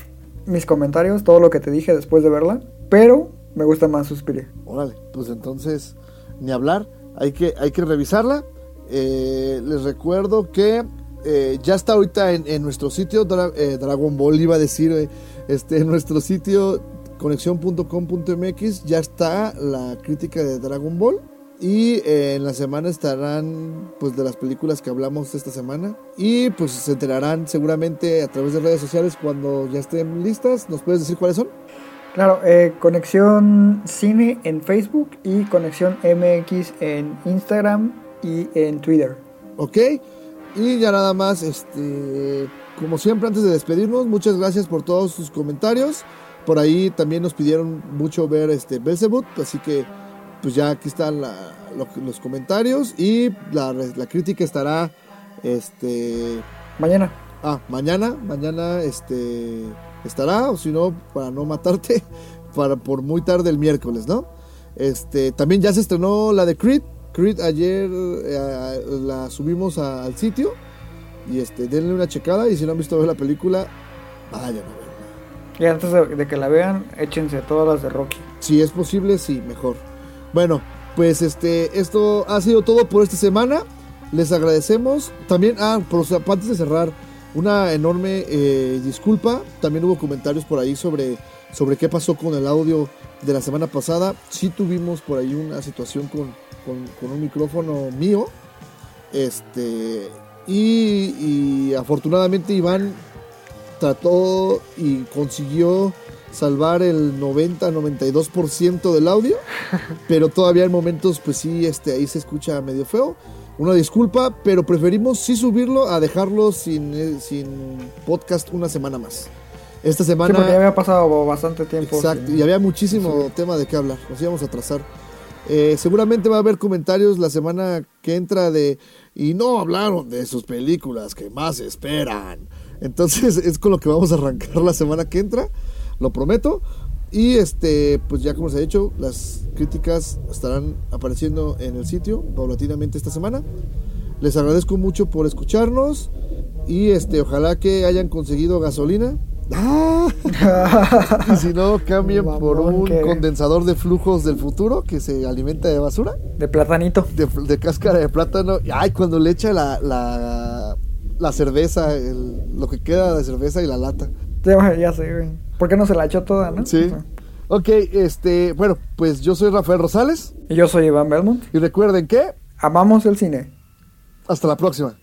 mis comentarios, todo lo que te dije después de verla. Pero me gusta más Suspiria. Órale, pues entonces, ni hablar, hay que, hay que revisarla. Eh, les recuerdo que eh, ya está ahorita en, en nuestro sitio, Dra- eh, Dragon Ball iba a decir, este, en nuestro sitio conexión.com.mx ya está la crítica de Dragon Ball. Y eh, en la semana estarán pues de las películas que hablamos esta semana. Y pues se enterarán seguramente a través de redes sociales cuando ya estén listas. ¿Nos puedes decir cuáles son? Claro, eh, Conexión Cine en Facebook y Conexión MX en Instagram y en Twitter. Ok, y ya nada más, este, como siempre, antes de despedirnos, muchas gracias por todos sus comentarios. Por ahí también nos pidieron mucho ver este Belzebut, así que pues ya aquí están la- lo- los comentarios y la, la crítica estará este Mañana. ah mañana mañana este estará, o si no, para no matarte, [laughs] para por muy tarde el miércoles, ¿no? Este, también ya se estrenó la de Creed. Creed ayer eh, la subimos a- al sitio. Y este, denle una checada. Y si no han visto ver la película, vayan a. Y antes de, que la vean, échense todas las de Rocky. Si es posible, sí, mejor. Bueno, pues este, esto ha sido todo por esta semana. Les agradecemos. También, ah, por, antes de cerrar, una enorme eh, disculpa. También hubo comentarios por ahí sobre, sobre qué pasó con el audio de la semana pasada. Sí tuvimos por ahí una situación con, con- un micrófono mío. Este, y afortunadamente Iván trató y consiguió salvar el 90-92% del audio, [laughs] pero todavía en momentos pues sí, este, ahí se escucha medio feo. Una disculpa, pero preferimos sí subirlo a dejarlo sin, eh, sin podcast una semana más. Esta Sí, semana... porque ya había pasado bastante tiempo. Exacto, sin- y había muchísimo tema de qué hablar, nos íbamos a atrasar. Eh, seguramente va a haber comentarios la semana que entra de y no hablaron de sus películas que más esperan. Entonces es con lo que vamos a arrancar la semana que entra, lo prometo. Y este, pues ya como se ha dicho, las críticas estarán apareciendo en el sitio paulatinamente esta semana. Les agradezco mucho por escucharnos y este, ojalá que hayan conseguido gasolina. ¡Ah! [laughs] y si no, cambien por un que- condensador de flujos del futuro que se alimenta de basura, De platanito. de, de cáscara de plátano. Y, Ay, cuando le echa la, la, la cerveza, el- lo que queda de cerveza y la lata. Ya, [laughs] ya sé, güey. ¿Por qué no se la echó toda, no? Sí. Ok, este, bueno, pues yo soy Rafael Rosales Y yo soy Iván Belmont. y recuerden que Amamos el cine. hasta la próxima.